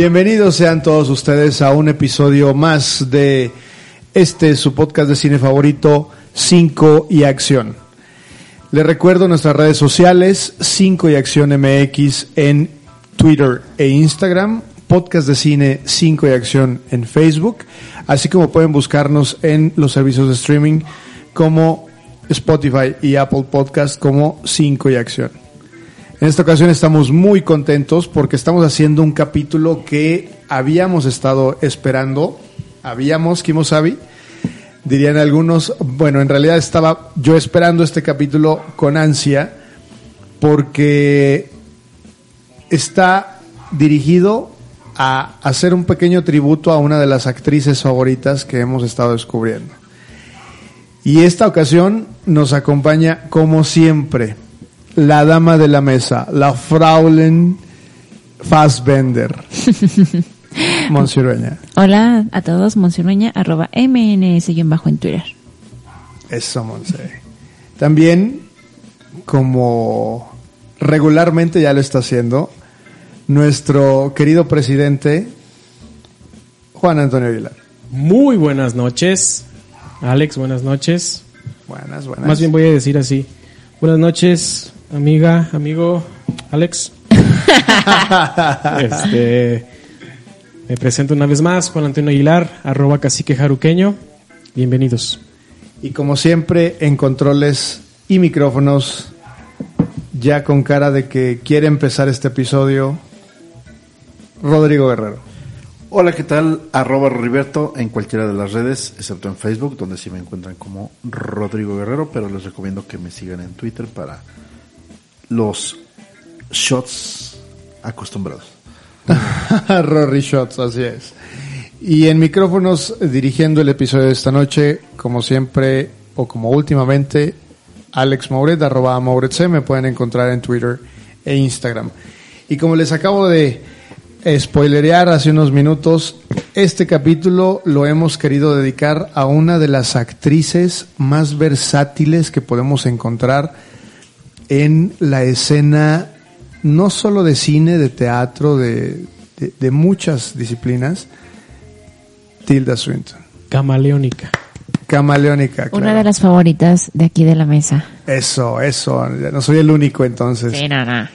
Bienvenidos sean todos ustedes a un episodio más de este su podcast de cine favorito, 5 y Acción. Les recuerdo nuestras redes sociales, 5 y Acción MX en Twitter e Instagram, podcast de cine 5 y Acción en Facebook, así como pueden buscarnos en los servicios de streaming como Spotify y Apple Podcast como 5 y Acción. En esta ocasión estamos muy contentos porque estamos haciendo un capítulo que habíamos estado esperando. Habíamos, Kimosabi, dirían algunos. Bueno, en realidad estaba yo esperando este capítulo con ansia porque está dirigido a hacer un pequeño tributo a una de las actrices favoritas que hemos estado descubriendo. Y esta ocasión nos acompaña, como siempre, la dama de la mesa, la Fraulen Fassbender. Monsirueña. Hola a todos, Monsirueña, arroba MNS-bajo en Twitter. Eso, Monse. También, como regularmente ya lo está haciendo, nuestro querido presidente, Juan Antonio Aguilar. Muy buenas noches. Alex, buenas noches. Buenas, buenas. Más bien voy a decir así. Buenas noches, amiga, amigo, Alex. este, me presento una vez más, Juan Antonio Aguilar, arroba cacique jaruqueño. Bienvenidos. Y como siempre, en controles y micrófonos, ya con cara de que quiere empezar este episodio, Rodrigo Guerrero. Hola, ¿qué tal? Arroba Riberto en cualquiera de las redes, excepto en Facebook, donde sí me encuentran como Rodrigo Guerrero, pero les recomiendo que me sigan en Twitter para los shots acostumbrados. Rory Shots, así es. Y en micrófonos, dirigiendo el episodio de esta noche, como siempre, o como últimamente, Alex Mauret, arroba Mauret C, me pueden encontrar en Twitter e Instagram. Y como les acabo de spoilerear hace unos minutos, este capítulo lo hemos querido dedicar a una de las actrices más versátiles que podemos encontrar en la escena no solo de cine, de teatro, de, de, de muchas disciplinas, Tilda Swinton. Camaleónica. Camaleónica, claro. Una de las favoritas de aquí de la mesa. Eso, eso. No soy el único entonces. Sí, no.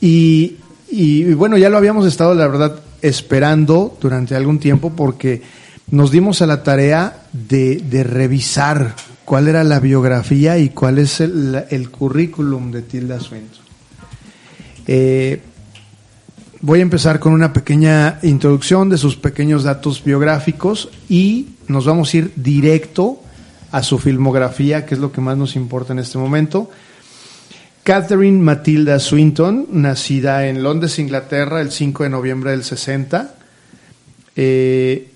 Y, y, y bueno, ya lo habíamos estado, la verdad, esperando durante algún tiempo porque nos dimos a la tarea de, de revisar cuál era la biografía y cuál es el, currículum de Tilda Swinton. Eh, voy a empezar con una pequeña introducción de sus pequeños datos biográficos y nos vamos a ir directo a su filmografía, que es lo que más nos importa en este momento. Catherine Matilda Swinton, nacida en Londres, Inglaterra, el 5 de noviembre del 60. Eh,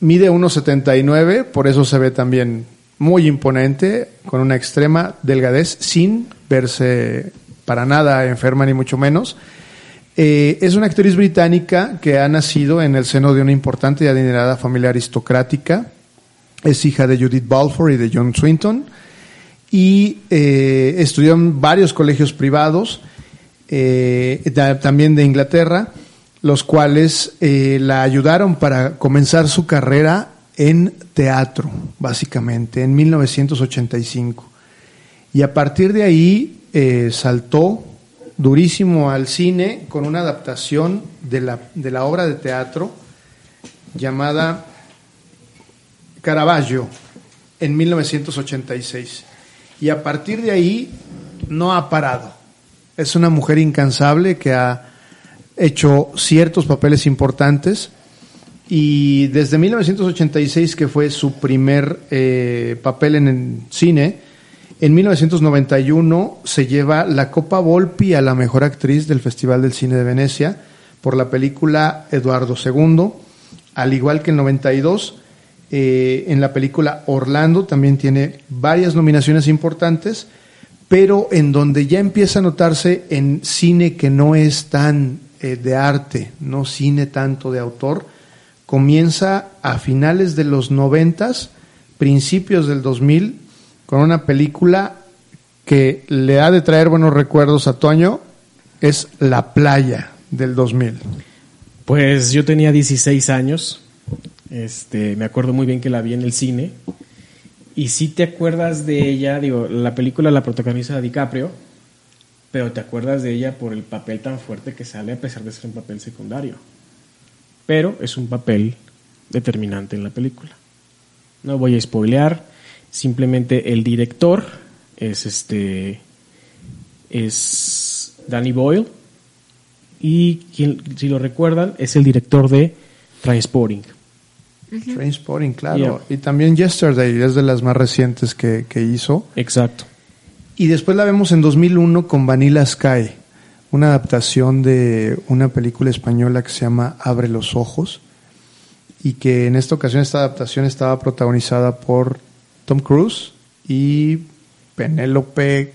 mide 1,79, por eso se ve también muy imponente, con una extrema delgadez, sin verse para nada enferma ni mucho menos. Eh, es una actriz británica que ha nacido en el seno de una importante y adinerada familia aristocrática. Es hija de Judith Balfour y de John Swinton y eh, estudió en varios colegios privados, eh, también de Inglaterra, los cuales eh, la ayudaron para comenzar su carrera en teatro, básicamente, en 1985. Y a partir de ahí eh, saltó durísimo al cine con una adaptación de la, de la obra de teatro llamada Caravaggio en 1986. Y a partir de ahí no ha parado. Es una mujer incansable que ha hecho ciertos papeles importantes. Y desde 1986, que fue su primer eh, papel en el cine, en 1991 se lleva la Copa Volpi a la mejor actriz del Festival del Cine de Venecia por la película Eduardo II, al igual que en 92 eh, en la película Orlando también tiene varias nominaciones importantes, pero en donde ya empieza a notarse en cine que no es tan eh, de arte, no cine tanto de autor, comienza a finales de los noventas, principios del 2000, con una película que le ha de traer buenos recuerdos a Toño, es La Playa del 2000. Pues yo tenía 16 años. Este, me acuerdo muy bien que la vi en el cine. Y si te acuerdas de ella, digo, la película la protagoniza DiCaprio, pero te acuerdas de ella por el papel tan fuerte que sale a pesar de ser un papel secundario. Pero es un papel determinante en la película. No voy a spoilear, simplemente el director es este es Danny Boyle y quien, si lo recuerdan es el director de Transporting. Trainspotting, claro. Y también Yesterday, es de las más recientes que, que hizo. Exacto. Y después la vemos en 2001 con Vanilla Sky, una adaptación de una película española que se llama Abre los Ojos y que en esta ocasión esta adaptación estaba protagonizada por Tom Cruise y Penélope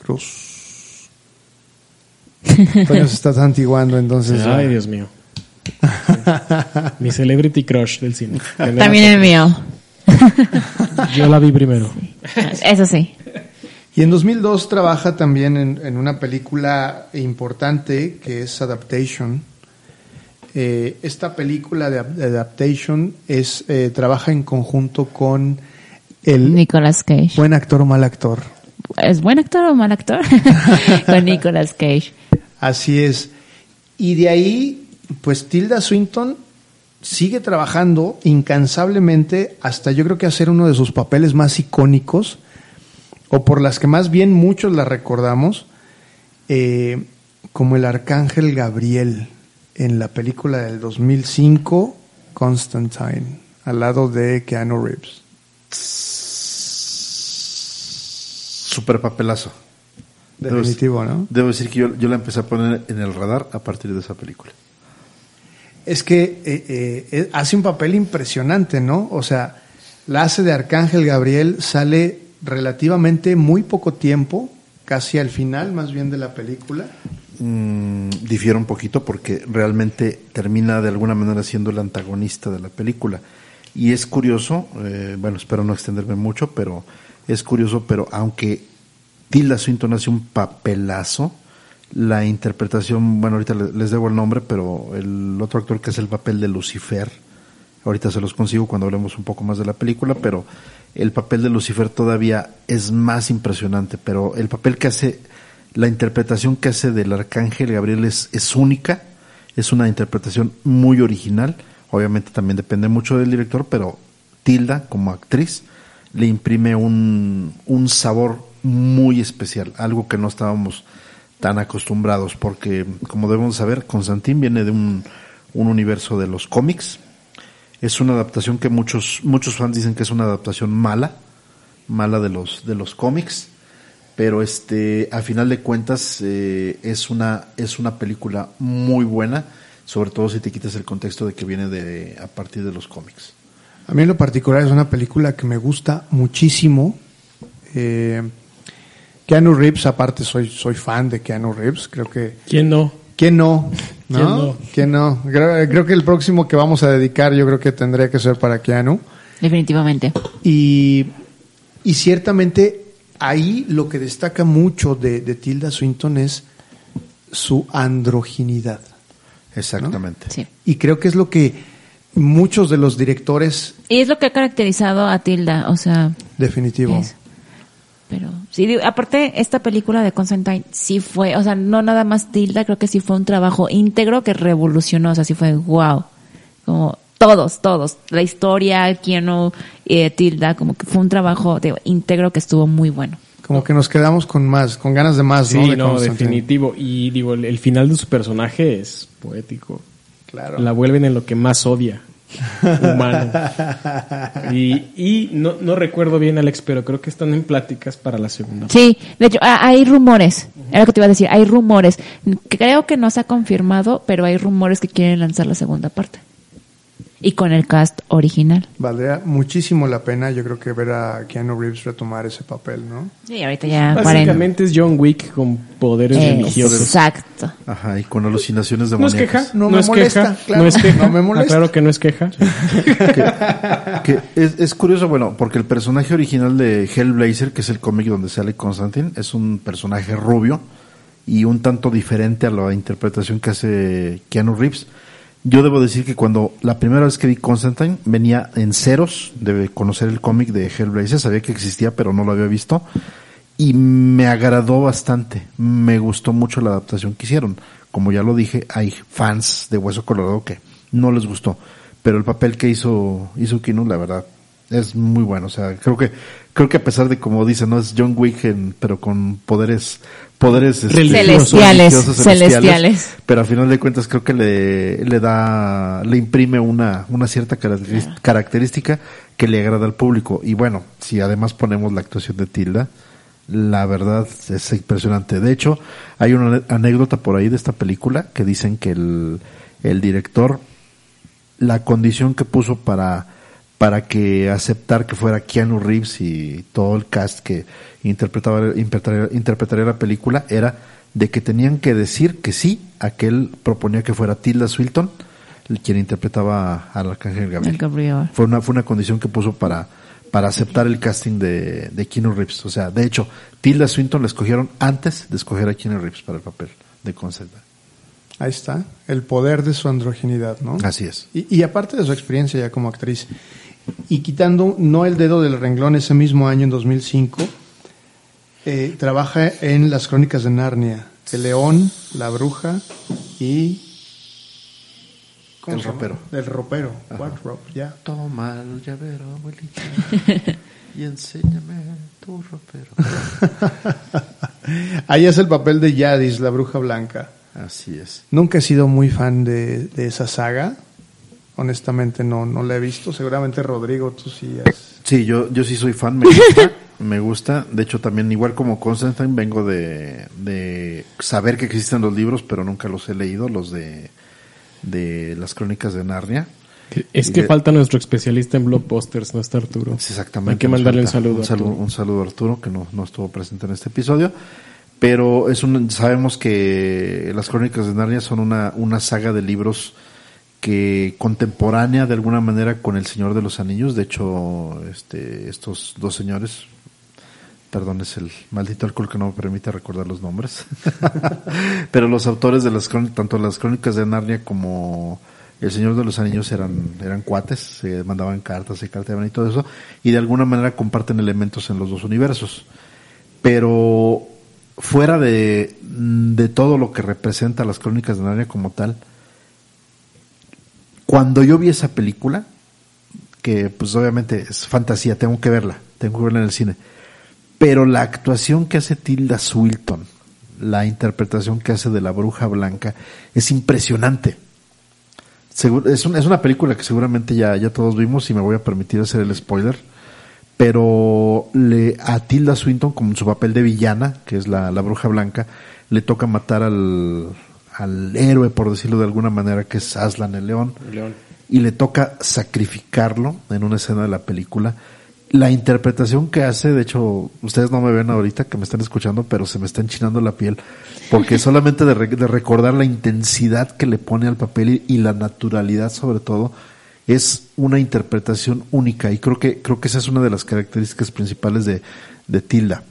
Cruz. Antonio se está santiguando entonces. Ay, Dios mío. Mi celebrity crush del cine. También el mío. Yo la vi primero. Eso sí. Y en 2002 trabaja también en, en una película importante que es Adaptation. Eh, esta película de, de Adaptation es eh, trabaja en conjunto con el Nicolas Cage. buen actor o mal actor. ¿Es buen actor o mal actor? Con Nicolas Cage. Así es. Y de ahí, pues Tilda Swinton sigue trabajando incansablemente hasta yo creo que hacer uno de sus papeles más icónicos, o por las que más bien muchos la recordamos, eh, como el arcángel Gabriel en la película del 2005, Constantine, al lado de Keanu Reeves. Super papelazo. Debo- Definitivo, ¿no? Debo decir que yo, yo la empecé a poner en el radar a partir de esa película. Es que eh, eh, hace un papel impresionante, ¿no? O sea, la hace de Arcángel Gabriel, sale relativamente muy poco tiempo, casi al final más bien de la película. Mm, difiere un poquito porque realmente termina de alguna manera siendo el antagonista de la película. Y es curioso, eh, bueno, espero no extenderme mucho, pero es curioso, pero aunque Tilda Swinton hace un papelazo, la interpretación, bueno, ahorita le- les debo el nombre, pero el otro actor que hace el papel de Lucifer, ahorita se los consigo cuando hablemos un poco más de la película, pero el papel de Lucifer todavía es más impresionante, pero el papel que hace, la interpretación que hace del arcángel Gabriel es, es única, es una interpretación muy original, obviamente también depende mucho del director, pero Tilda como actriz le imprime un, un sabor muy especial, algo que no estábamos tan acostumbrados, porque como debemos saber, Constantín viene de un, un universo de los cómics, es una adaptación que muchos muchos fans dicen que es una adaptación mala, mala de los de los cómics, pero este a final de cuentas eh, es una es una película muy buena, sobre todo si te quitas el contexto de que viene de a partir de los cómics. A mí en lo particular es una película que me gusta muchísimo. Eh, Keanu Reeves, aparte soy, soy fan de Keanu Reeves, creo que... ¿Quién no? ¿Quién no? ¿No? ¿Quién no? ¿Quién no? Creo, creo que el próximo que vamos a dedicar yo creo que tendría que ser para Keanu. Definitivamente. Y, y ciertamente ahí lo que destaca mucho de, de Tilda Swinton es su androginidad. Exactamente. Sí. Y creo que es lo que muchos de los directores, Y es lo que ha caracterizado a Tilda, o sea, definitivo, es- pero sí, digo, aparte esta película de Constantine sí fue, o sea, no nada más Tilda, creo que sí fue un trabajo íntegro que revolucionó, o sea, sí fue wow. Como todos, todos, la historia, Keanu, eh, Tilda, como que fue un trabajo digo, íntegro que estuvo muy bueno. como que nos quedamos con más, con ganas de más, Sí, ¿no? De no, Constantine. definitivo. Y digo, el, el final de su personaje es poético. Claro. La vuelven en lo que más odia. Humano. Y, y no, no recuerdo bien, Alex, pero creo que están en pláticas para la segunda. Sí, de hecho, ah, hay rumores, era lo que te iba a decir, hay rumores. Creo que no se ha confirmado, pero hay rumores que quieren lanzar la segunda parte. Y con el cast original. Valdría muchísimo la pena, yo creo que ver a Keanu Reeves retomar ese papel, ¿no? Sí, ahorita ya Básicamente es John Wick con poderes religiosos. Exacto. Ajá, y con alucinaciones No es queja, No no, me es molesta, queja, claro, no es queja. no me molesta. Claro que no es queja. que es, es curioso, bueno, porque el personaje original de Hellblazer, que es el cómic donde sale Constantine, es un personaje rubio y un tanto diferente a la interpretación que hace Keanu Reeves. Yo debo decir que cuando la primera vez que vi Constantine venía en ceros de conocer el cómic de Hellblazer, sabía que existía pero no lo había visto y me agradó bastante, me gustó mucho la adaptación que hicieron. Como ya lo dije, hay fans de Hueso Colorado que no les gustó, pero el papel que hizo hizo Kino, la verdad, es muy bueno. O sea, creo que creo que a pesar de como dice, no es John Wick, en- pero con poderes poderes este, Celestiales, celestiales. pero al final de cuentas creo que le, le da, le imprime una, una cierta característica que le agrada al público. Y bueno, si además ponemos la actuación de Tilda, la verdad es impresionante. De hecho, hay una anécdota por ahí de esta película que dicen que el, el director, la condición que puso para, para que aceptar que fuera Keanu Reeves y todo el cast que interpretaba, interpretaría, interpretaría la película era de que tenían que decir que sí a que él proponía que fuera Tilda Swinton quien interpretaba al Arcángel Gabriel. El Gabriel. Fue una, fue una condición que puso para, para aceptar el casting de, de Keanu Reeves. O sea, de hecho, Tilda Swinton la escogieron antes de escoger a Keanu Reeves para el papel de Constantine. Ahí está, el poder de su androgenidad, ¿no? Así es. Y, y aparte de su experiencia ya como actriz, y quitando no el dedo del renglón ese mismo año, en 2005, eh, trabaja en las crónicas de Narnia, El León, La Bruja y... ¿cómo El ropero. El ropero, Wardrobe, ya. Toma el llavero, abuelita, y enséñame tu ropero. Ahí es el papel de Yadis, la bruja blanca. Así es. Nunca he sido muy fan de, de esa saga. Honestamente no, no la he visto. Seguramente Rodrigo, tú sí has... Sí, yo, yo sí soy fan, me gusta, me gusta. De hecho, también igual como Constantine vengo de, de saber que existen los libros, pero nunca los he leído, los de, de las crónicas de Narnia. Es que de- falta nuestro especialista en blockbusters, no está Arturo. Sí, exactamente. Hay que mandarle un saludo. Un a saludo, Arturo. un saludo a Arturo, que no, no estuvo presente en este episodio. Pero es un, sabemos que las crónicas de Narnia son una, una saga de libros que contemporánea de alguna manera con El Señor de los Anillos. De hecho, este, estos dos señores, perdón, es el maldito alcohol que no me permite recordar los nombres. Pero los autores de las crónicas, tanto las crónicas de Narnia como El Señor de los Anillos eran, eran cuates, se mandaban cartas, se carteaban y todo eso, y de alguna manera comparten elementos en los dos universos. Pero fuera de, de todo lo que representa las crónicas de Narnia como tal, cuando yo vi esa película, que pues obviamente es fantasía, tengo que verla, tengo que verla en el cine, pero la actuación que hace Tilda Swinton, la interpretación que hace de la bruja blanca, es impresionante. Es una película que seguramente ya, ya todos vimos y me voy a permitir hacer el spoiler, pero le, a Tilda Swinton, como en su papel de villana, que es la, la bruja blanca, le toca matar al, al héroe, por decirlo de alguna manera, que es Aslan el león León. y le toca sacrificarlo en una escena de la película. La interpretación que hace, de hecho, ustedes no me ven ahorita que me están escuchando, pero se me está enchinando la piel, porque solamente de, re- de recordar la intensidad que le pone al papel y, y la naturalidad sobre todo, es una interpretación única y creo que, creo que esa es una de las características principales de, de Tilda,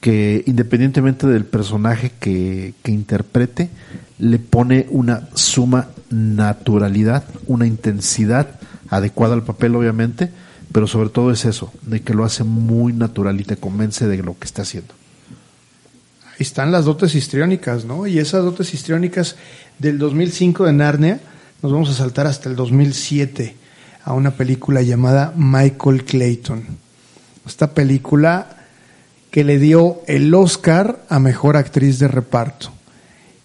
que independientemente del personaje que, interprete, le pone una suma naturalidad, una intensidad adecuada al papel obviamente, pero sobre todo es eso, de que lo hace muy natural y te convence de lo que está haciendo. Ahí están las dotes histriónicas, ¿no? Y esas dotes histriónicas del 2005 de Narnia, nos vamos a saltar hasta el 2007 a una película llamada Michael Clayton. Esta película que le dio el Oscar a Mejor Actriz de Reparto.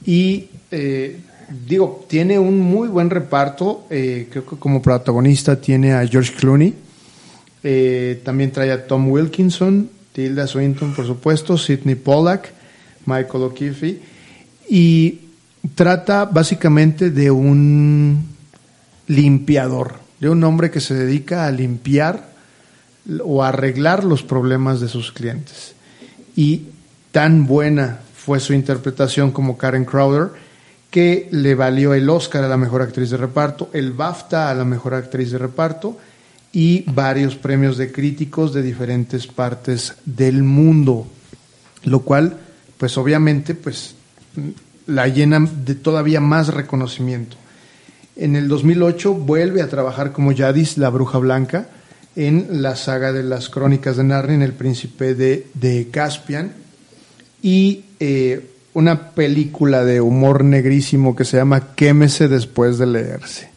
Y eh, digo, tiene un muy buen reparto, eh, creo que como protagonista tiene a George Clooney, eh, también trae a Tom Wilkinson, Tilda Swinton, por supuesto, Sidney Pollack, Michael O'Keefe, y trata básicamente de un limpiador, de un hombre que se dedica a limpiar o arreglar los problemas de sus clientes. Y tan buena fue su interpretación como Karen Crowder que le valió el Oscar a la mejor actriz de reparto, el BAFTA a la mejor actriz de reparto y varios premios de críticos de diferentes partes del mundo, lo cual, pues obviamente, pues la llena de todavía más reconocimiento. En el 2008 vuelve a trabajar como Yadis, la bruja blanca, en la saga de las crónicas de Narnia, en El príncipe de, de Caspian. Y eh, una película de humor negrísimo que se llama Quémese después de leerse.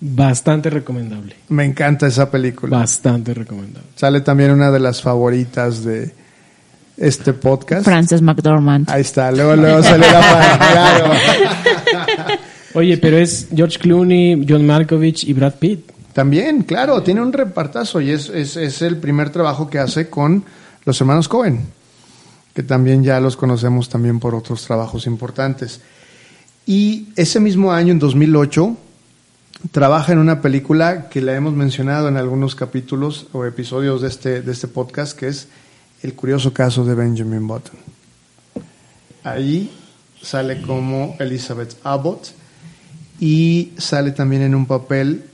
Bastante recomendable. Me encanta esa película. Bastante recomendable. Sale también una de las favoritas de este podcast. Frances McDormand. Ahí está, luego, luego sale la claro. Oye, pero es George Clooney, John Malkovich y Brad Pitt. También, claro, tiene un repartazo y es, es, es el primer trabajo que hace con los hermanos Cohen, que también ya los conocemos también por otros trabajos importantes. Y ese mismo año, en 2008, trabaja en una película que la hemos mencionado en algunos capítulos o episodios de este, de este podcast, que es El curioso caso de Benjamin Button. Ahí sale como Elizabeth Abbott y sale también en un papel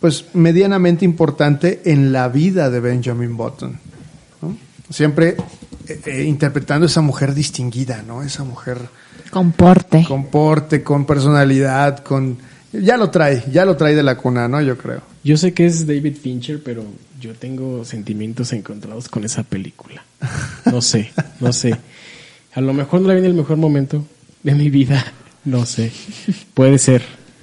pues medianamente importante en la vida de Benjamin Button. ¿no? Siempre eh, eh, interpretando esa mujer distinguida, ¿no? Esa mujer Con porte. con porte, con personalidad, con ya lo trae, ya lo trae de la cuna, ¿no? Yo creo. Yo sé que es David Fincher, pero yo tengo sentimientos encontrados con esa película. No sé, no sé. A lo mejor no la vi en el mejor momento de mi vida. No sé. Puede ser.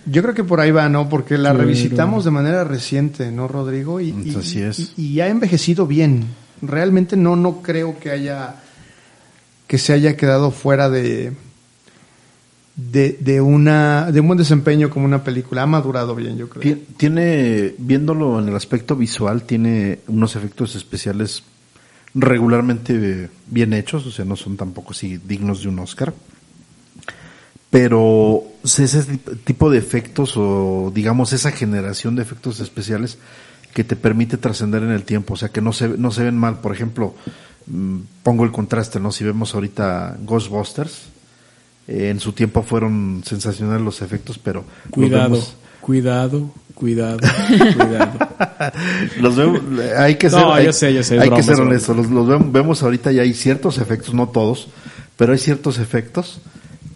Yo creo que por ahí va, ¿no? Porque la Pero- revisitamos de manera reciente, ¿no, Rodrigo? Y, Así es. Y, y ha envejecido bien. Realmente no, no creo que haya que se haya quedado fuera de, de, de una de un buen desempeño como una película. Ha madurado bien, yo creo. Ti- Tiene, viéndolo en el aspecto visual, tiene unos efectos especiales regularmente bien hechos, o sea, no son tampoco así dignos de un Oscar. Pero ese tip- tipo de efectos o digamos esa generación de efectos especiales que te permite trascender en el tiempo, o sea, que no se, no se ven mal. Por ejemplo, mm, pongo el contraste, ¿no? Si vemos ahorita Ghostbusters, eh, en su tiempo fueron sensacionales los efectos, pero los Cuidado, vemos- cuidado, cuidado, cuidado. Los vemos- hay que ser, No, hay, yo sé, yo sé, hay broma, que ser honestos. Los, los vemos, vemos ahorita y hay ciertos efectos, no todos, pero hay ciertos efectos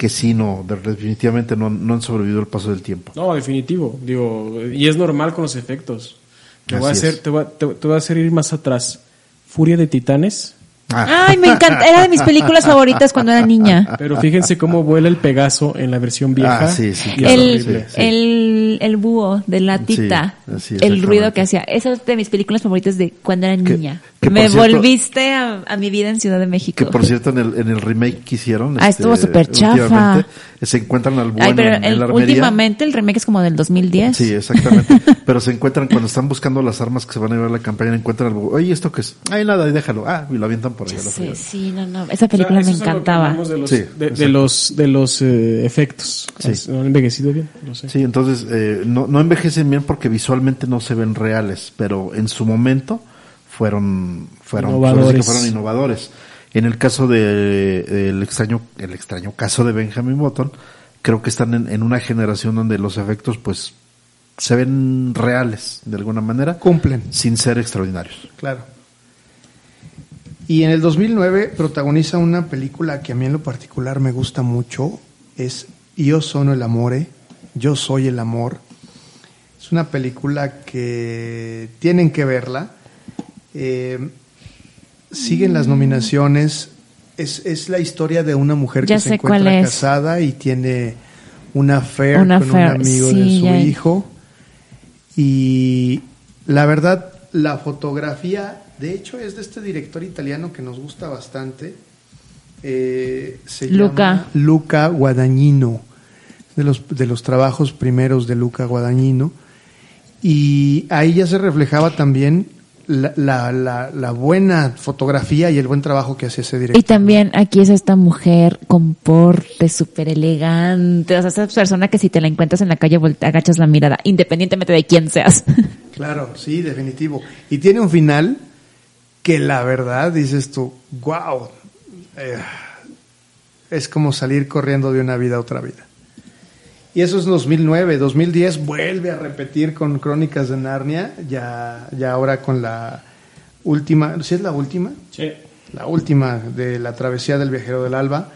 que sí, no, de- definitivamente no, no han sobrevivido el paso del tiempo. No, definitivo. Digo, y es normal con los efectos. Te voy a Así hacer, te voy a, te, te voy a hacer ir más atrás. Furia de Titanes. Ah, Ay, me encanta. Era de mis películas favoritas cuando era niña. Pero fíjense cómo vuela el Pegaso en la versión vieja. Ah, sí, sí, claro, El, sí. el, el búho de la tita. Sí, el ruido que hacía. Esa es de mis películas favoritas de cuando era Que- niña. que Me cierto- volviste a, a mi vida en Ciudad de México. que por cierto en el, en el remake que hicieron, Ah, estuvo súper chafa. se encuentran al bueno Ay, pero en, en el- la armería. últimamente el remake es como del 2010. Sí, exactamente. Pero se encuentran cuando están buscando las armas que se van a llevar a la campaña, encuentran algo. Oye, ¿esto qué es? Ay, nada, y déjalo. Ah, y lo avientan por allá. Sí, sí, no, no. Esa O sea, película me encantaba. De los, Sí, de, de los, de los eh, efectos. Sí. ¿No han envejecido bien? No sé. Sí, entonces eh, no, no envejecen bien porque visualmente no se ven reales, pero en su momento fueron fueron Innovadores. que fueron innovadores. En el caso de el extraño el extraño caso de Benjamin Button, creo que están en, en una generación donde los efectos pues se ven reales de alguna manera, Cumplen, sin ser extraordinarios. claro. Y en el 2009 protagoniza una película que a mí en lo particular me gusta mucho, es Io sono el amore, Yo soy el amor. Es una película que tienen que verla. Eh, siguen las nominaciones. Es, es la historia de una mujer Ya que se encuentra casada y tiene una affair con affair, un amigo de su ya. hijo. Y la verdad, la fotografía, de hecho, es de este director italiano que nos gusta bastante. Eh, se Luca. llama Luca Guadagnino. De los, de los trabajos primeros de Luca Guadagnino. Y ahí ya se reflejaba también la, la, la, la buena fotografía y el buen trabajo que hacía ese director. Y también aquí es esta mujer con porte súper elegante. O sea, esa persona que si te la encuentras en la calle agachas la mirada, independientemente de quién seas. Claro, sí, definitivo. Y tiene un final que la verdad dices tú, wow, es como salir corriendo de una vida a otra vida. Y eso es 2009, 2010 vuelve a repetir con Crónicas de Narnia, ya, ya ahora con la última, ¿sí es la última? Sí. La última de la travesía del viajero del alba.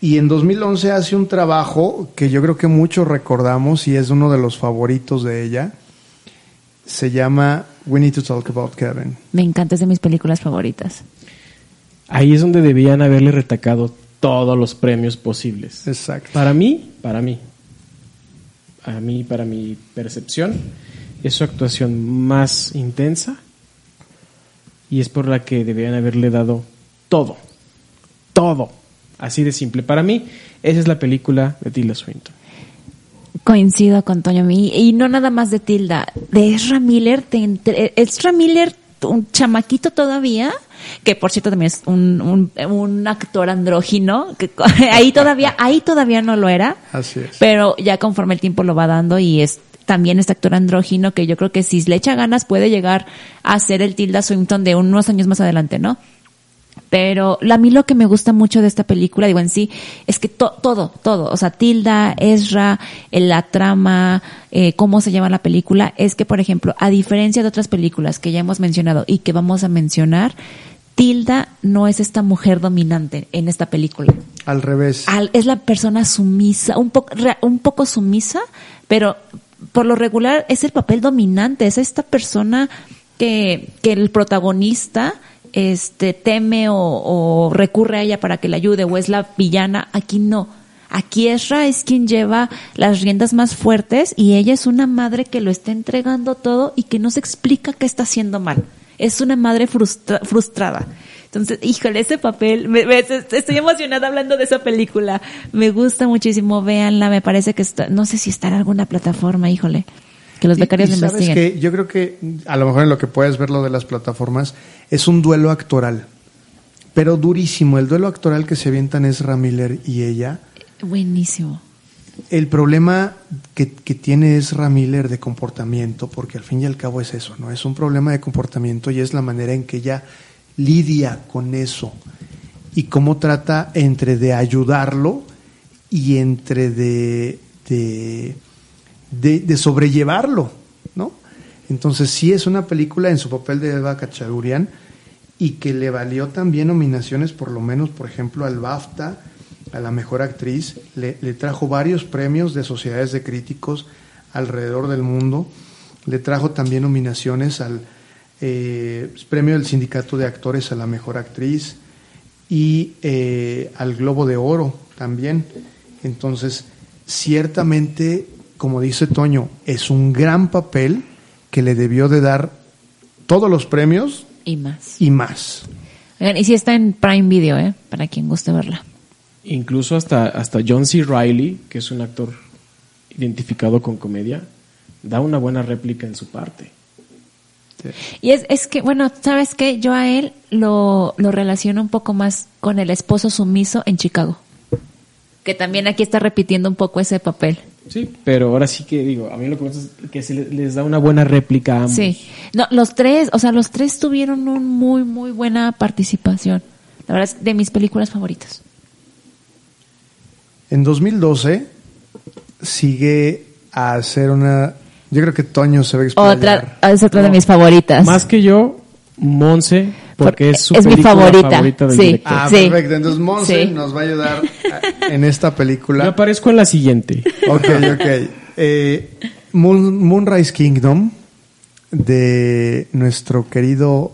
Y en 2011 hace un trabajo que yo creo que muchos recordamos y es uno de los favoritos de ella. Se llama We Need to Talk About Kevin. Me encanta, es de mis películas favoritas. Ahí es donde debían haberle retacado todos los premios posibles. Exacto. Para mí, para mí, a mí, para mi percepción, es su actuación más intensa y es por la que debían haberle dado todo, todo, así de simple. Para mí, esa es la película de Tilda Swinton. Coincido con Toño y no nada más de Tilda, de Ezra Miller, te entre- Ezra Miller, un chamaquito todavía, que por cierto también es un, un, un actor andrógino, que ahí todavía, ahí todavía no lo era, Así es. pero ya conforme el tiempo lo va dando y es también este actor andrógino que yo creo que si le echa ganas puede llegar a ser el Tilda Swinton de unos años más adelante, ¿no? Pero a mí lo que me gusta mucho de esta película, digo en sí, es que to- todo, todo, o sea, Tilda, Ezra, eh, la trama, eh, cómo se llama la película, es que, por ejemplo, a diferencia de otras películas que ya hemos mencionado y que vamos a mencionar, Tilda no es esta mujer dominante en esta película Al revés. al- es la persona sumisa, un poco, re- un poco sumisa, pero por lo regular es el papel dominante, es esta persona que, que el protagonista este teme o, o recurre a ella para que le ayude o es la villana, aquí no. Aquí Ezra es quien lleva las riendas más fuertes y ella es una madre que lo está entregando todo y que no se explica qué está haciendo mal. Es una madre frustra- frustrada. Entonces, híjole, ese papel, me- me- estoy emocionada hablando de esa película. Me gusta muchísimo, véanla, me parece que está, no sé si está en alguna plataforma, híjole, que los Y- becarios y la sabes investiguen. que yo creo que a lo mejor en lo que puedes ver lo de las plataformas es un duelo actoral, pero durísimo. El duelo actoral que se avientan es Miller y ella. Buenísimo. El problema que, tiene Ezra Miller de comportamiento, porque al fin y al cabo es eso, ¿no? Es un problema de comportamiento y es la manera en que ella lidia con eso y cómo trata entre de ayudarlo y entre de, de, de, sobrellevarlo, ¿no? Entonces sí es una película en su papel de Eva Cachagurian y que le valió también nominaciones, por lo menos, por ejemplo, al BAFTA, a la mejor actriz, le, le trajo varios premios de sociedades de críticos alrededor del mundo, le trajo también nominaciones al eh, premio del Sindicato de Actores a la mejor actriz y eh, al Globo de Oro también. Entonces, ciertamente, como dice Toño, es un gran papel que le debió de dar todos los premios Y más. y más. Oigan, y si está en Prime Video, ¿eh? Para quien guste verla. Incluso hasta, hasta John C. Reilly, que es un actor identificado con comedia, da una buena réplica en su parte. Y es, es que, bueno, ¿sabes qué? Yo a él lo, lo relaciono un poco más con el esposo sumiso en Chicago. Que también aquí está repitiendo un poco ese papel. Sí, pero ahora sí que digo, a mí lo que me gusta es que se le- les da una buena réplica a ambos. Sí. No, los tres, o sea, los tres tuvieron una muy, muy buena participación. La verdad es de mis películas favoritas. En 2012 sigue a hacer una... Yo creo que Toño se va a explayar. Otra, es otra de mis favoritas. Más que yo, Monse, porque Por- es su es mi favorita, del sí. director. Ah, Sí. perfecto. Entonces Monse Sí. nos va a ayudar a- en esta Yo película. aparezco en la siguiente. Ok, ok. Eh, Moon- Moonrise Kingdom de nuestro querido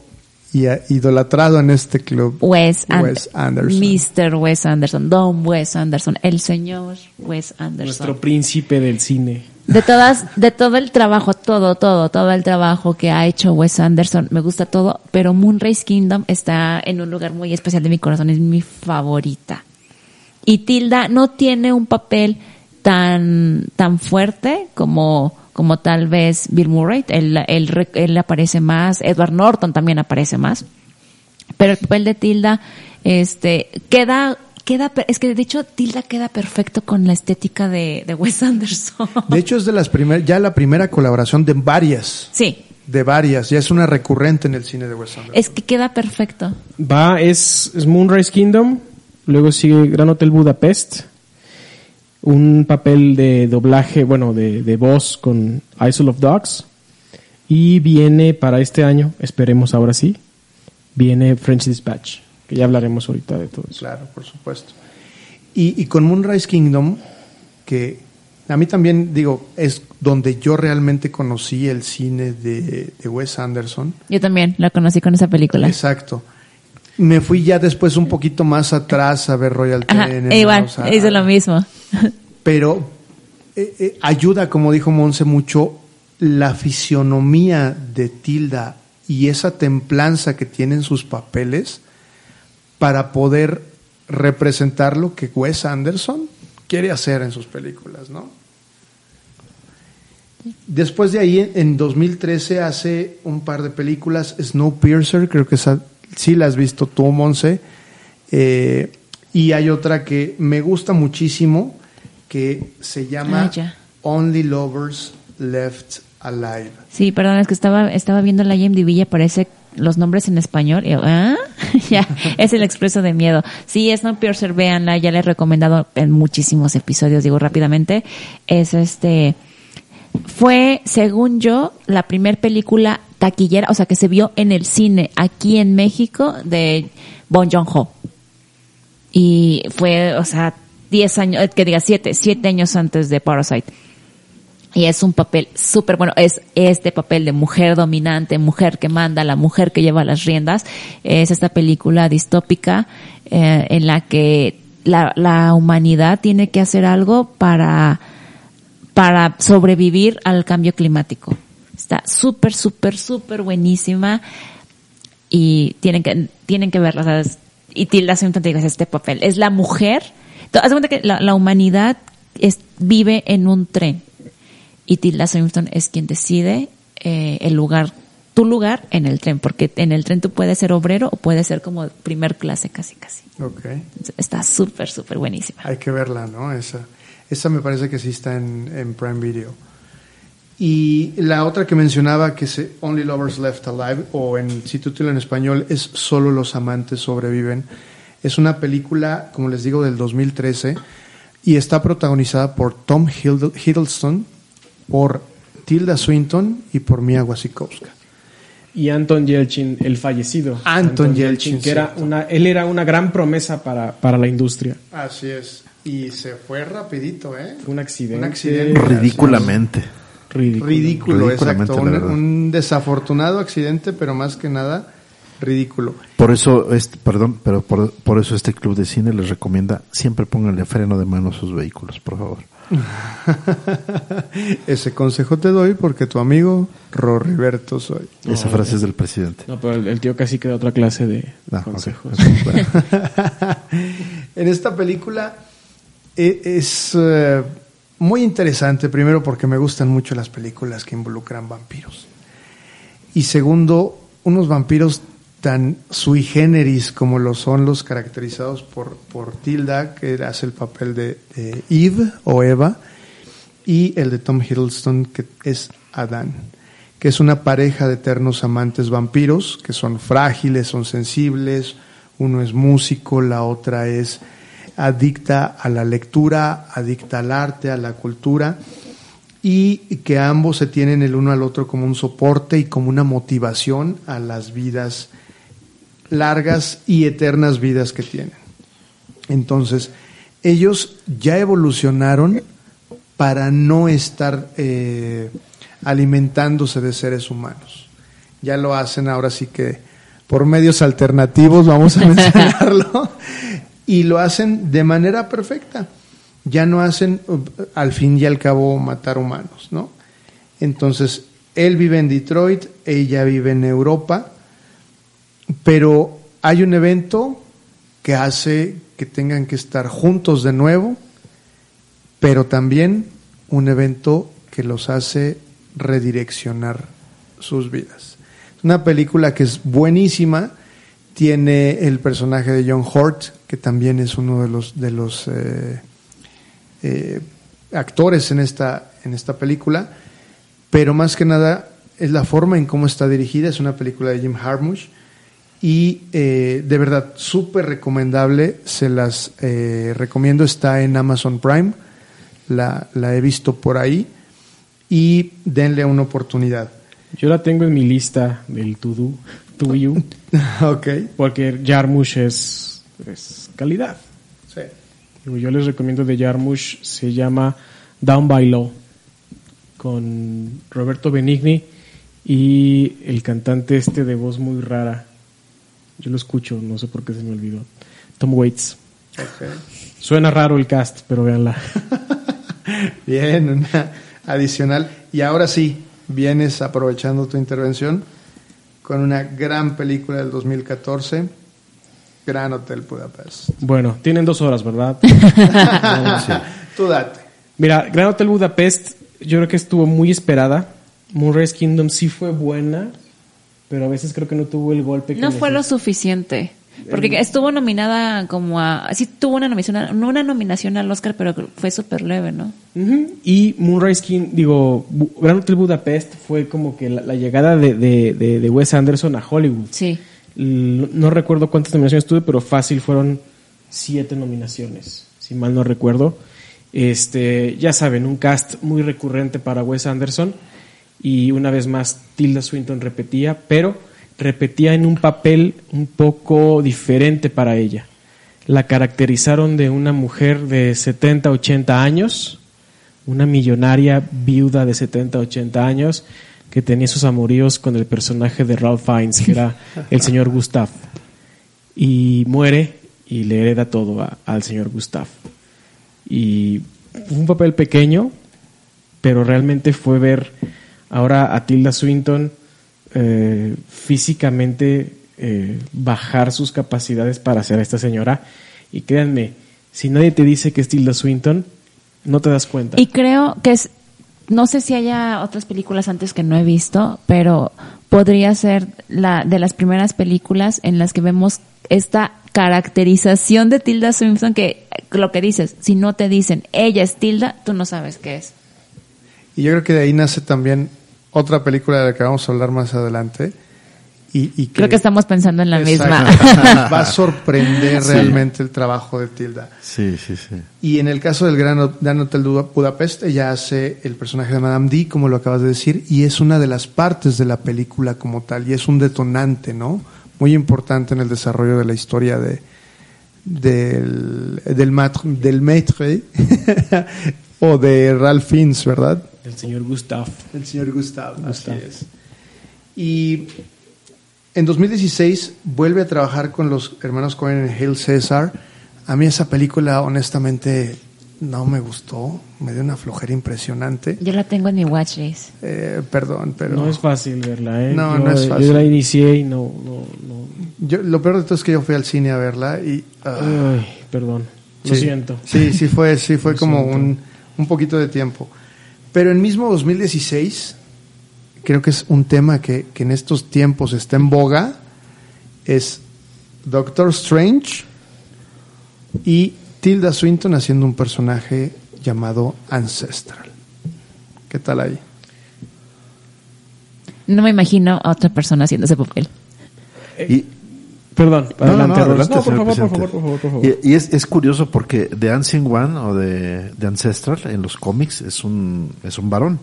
y a- idolatrado en este club Wes, And- Wes Anderson. Mr. Wes Anderson, Don Wes Anderson, el señor Wes Anderson. Nuestro príncipe del cine. De todas, de todo el trabajo, todo, todo, todo el trabajo que ha hecho Wes Anderson, me gusta todo, pero Moonrise Kingdom está en un lugar muy especial de mi corazón, es mi favorita. Y Tilda no tiene un papel tan, tan fuerte como, como tal vez Bill Murray, él, él, él aparece más, Edward Norton también aparece más, pero el papel de Tilda, este, queda, queda, es que de hecho Tilda queda perfecto con la estética de, de Wes Anderson. De hecho es de las primeras, ya la primera colaboración de varias, Sí, de varias, ya es una recurrente en el cine de Wes Anderson. es que queda perfecto. Va, es, es Moonrise Kingdom, luego sigue Gran Hotel Budapest, un papel de doblaje, bueno, de, de voz con Isle of Dogs, y viene para este año, esperemos ahora sí, viene French Dispatch, que ya hablaremos ahorita de todo eso. Claro, por supuesto. Y, y con Moonrise Kingdom, que a mí también, digo, es donde yo realmente conocí el cine de, de Wes Anderson. Yo también la conocí con esa película. Exacto. Me fui ya después un poquito más atrás a ver Royal Tenenbaums, igual, o sea, hizo lo mismo. pero eh, eh, ayuda, como dijo Monse, mucho la fisionomía de Tilda y esa templanza que tiene en sus papeles para poder representar lo que Wes Anderson quiere hacer en sus películas, ¿no? Después de ahí, en 2013, hace un par de películas, Snowpiercer, creo que esa, sí la has visto tú, Monse, eh, y hay otra que me gusta muchísimo, que se llama Ah. Only Lovers Left Alive. Sí, perdón, es que estaba, estaba viendo la IMDb y aparece los nombres en español. Yo, ¿ah? ya, es el expreso de miedo. Sí, Snowpiercer, véanla, ya la he recomendado en muchísimos episodios, digo rápidamente. Es este, fue, según yo, la primer película taquillera, o sea, que se vio en el cine aquí en México de Bon Joon-ho. Y fue, o sea, 10 años, eh, que diga 7, 7 años antes de Parasite. Y es un papel súper bueno. Es este papel de mujer dominante, mujer que manda, la mujer que lleva las riendas. Es esta película distópica eh, en la que la, la humanidad tiene que hacer algo para, para sobrevivir al cambio climático. Está súper, súper, súper buenísima y tienen que, tienen que verla. ¿sabes? Y Tilda Swinton te digo, es este papel. Es la mujer. Haz cuenta que la, la humanidad es, vive en un tren y Tilda Swinton es quien decide eh, el lugar, tu lugar en el tren, porque en el tren tú puedes ser obrero o puedes ser como primer clase casi casi. Está súper, súper buenísima. Hay que verla, ¿no? Esa, esa me parece que sí está en, en Prime Video. Y la otra que mencionaba, que es Only Lovers Left Alive, o en su título en español es Solo los amantes sobreviven, es una película, como les digo, del 2013 y está protagonizada por Tom Hiddle- Hiddleston, por Tilda Swinton y por Mia Wasikowska. Y Anton Yelchin, el fallecido. Anton Yelchin, que era cierto. una, él era una gran promesa para, para la industria. Así es. Y se fue rapidito, ¿eh? Un accidente. Un accidente. Ridículamente. Ridículo. Ridículo, exacto. Un, desafortunado accidente, pero más que nada ridículo. Por eso, este, perdón, pero por, por eso este club de cine les recomienda siempre pónganle freno de mano a sus vehículos, por favor. Ese consejo te doy porque tu amigo Roriberto soy. Esa frase es del presidente. No, pero el, el tío casi queda otra clase de Ah, consejos. Bueno. en esta película e- es eh, muy interesante, primero porque me gustan mucho las películas que involucran vampiros. Y segundo, unos vampiros tan sui generis como lo son los caracterizados por, por Tilda, que hace el papel de, de Eve o Eva, y el de Tom Hiddleston, que es Adán, que es una pareja de eternos amantes vampiros, que son frágiles, son sensibles, uno es músico, la otra es adicta a la lectura, adicta al arte, a la cultura, y que ambos se tienen el uno al otro como un soporte y como una motivación a las vidas largas y eternas vidas que tienen. Entonces, ellos ya evolucionaron para no estar eh, alimentándose de seres humanos. Ya lo hacen ahora sí que por medios alternativos, vamos a mencionarlo, y lo hacen de manera perfecta. Ya no hacen, uh, al fin y al cabo, matar humanos, ¿no? Entonces, él vive en Detroit, ella vive en Europa, pero hay un evento que hace que tengan que estar juntos de nuevo, pero también un evento que los hace redireccionar sus vidas. Es una película que es buenísima, tiene el personaje de John Hurt, que también es uno de los, de los eh, eh, actores en esta, en esta película, pero más que nada es la forma en cómo está dirigida, es una película de Jim Harmush y eh, de verdad súper recomendable, se las eh, recomiendo, está en Amazon Prime, la, la he visto por ahí y denle una oportunidad. Yo la tengo en mi lista del to do, to you, ok. porque Jarmusch es, es calidad. Sí. Yo les recomiendo de Jarmusch, se llama Down by Law, con Roberto Benigni y el cantante este de voz muy rara. Yo lo escucho, no sé por qué se me olvidó. Tom Waits. Suena raro el cast, pero véanla. Bien, una adicional. Y ahora sí, vienes aprovechando tu intervención con una gran película del 2014, Gran Hotel Budapest. Bueno, tienen dos horas, ¿verdad? Tú date. Mira, Gran Hotel Budapest, yo creo que estuvo muy esperada. Moonrise Kingdom sí fue buena, pero a veces creo que no tuvo el golpe que No fue lo suficiente. Porque estuvo nominada como a... Sí tuvo una nominación, no una nominación al Oscar, pero fue súper leve, ¿no? Y Moonrise King, digo, Gran Hotel Budapest fue como que la, la llegada de, de- de- de Wes Anderson a Hollywood. Sí. No recuerdo cuántas nominaciones tuve, pero fácil fueron siete nominaciones, si mal no recuerdo. Este, ya saben, un cast muy recurrente para Wes Anderson y una vez más Tilda Swinton repetía, pero repetía en un papel un poco diferente para ella. La caracterizaron de una mujer de 70, 80 años, una millonaria viuda de 70, 80 años que tenía sus amoríos con el personaje de Ralph Fiennes, que era el señor Gustav. Y muere y le hereda todo a- al señor Gustav. Y fue un papel pequeño, pero realmente fue ver ahora a Tilda Swinton eh, físicamente eh, bajar sus capacidades para ser esta señora. Y créanme, si nadie te dice que es Tilda Swinton, no te das cuenta. Y creo que es, no sé si haya otras películas antes que no he visto, pero podría ser la de las primeras películas en las que vemos esta caracterización de Tilda Swinton que lo que dices, si no te dicen ella es Tilda, tú no sabes qué es. Y yo creo que de ahí nace también otra película de la que vamos a hablar más adelante. Y, y Creo que estamos pensando en la Exacto. misma. Va a sorprender realmente el trabajo de Tilda. Sí, sí, sí. Y en el caso del Gran, Gran Hotel Buda- Budapest, ella hace el personaje de Madame D, como lo acabas de decir, y es una de las partes de la película como tal, y es un detonante, ¿no? Muy importante en el desarrollo de la historia de del del, del maître o de Ralph Fiennes, ¿verdad? El señor Gustav. El señor Gustav, así Gustav. es. Y en 2016 vuelve a trabajar con los hermanos Cohen en Hail César. A mí esa película, honestamente, no me gustó. Me dio una flojera impresionante. Yo la tengo en mi watchlist. Eh, perdón, pero No es fácil verla, ¿eh? No, yo, no es fácil. Yo la inicié y no, no, no. yo, lo peor de todo es que yo fui al cine a verla y... ah, Ay, perdón. Lo sí. siento. Sí, sí fue, sí fue como un, un poquito de tiempo. Pero en mismo 2016, creo que es un tema que, que en estos tiempos está en boga, es Doctor Strange y Tilda Swinton haciendo un personaje llamado Ancestral. ¿Qué tal ahí? No me imagino a otra persona haciendo ese papel. Y, Perdón, No, no, adelante, no, adelante, No, por señor favor, por favor, por favor, por favor. y- y es, es curioso porque The Ancient One o de, de Ancestral en los cómics es un, es un varón.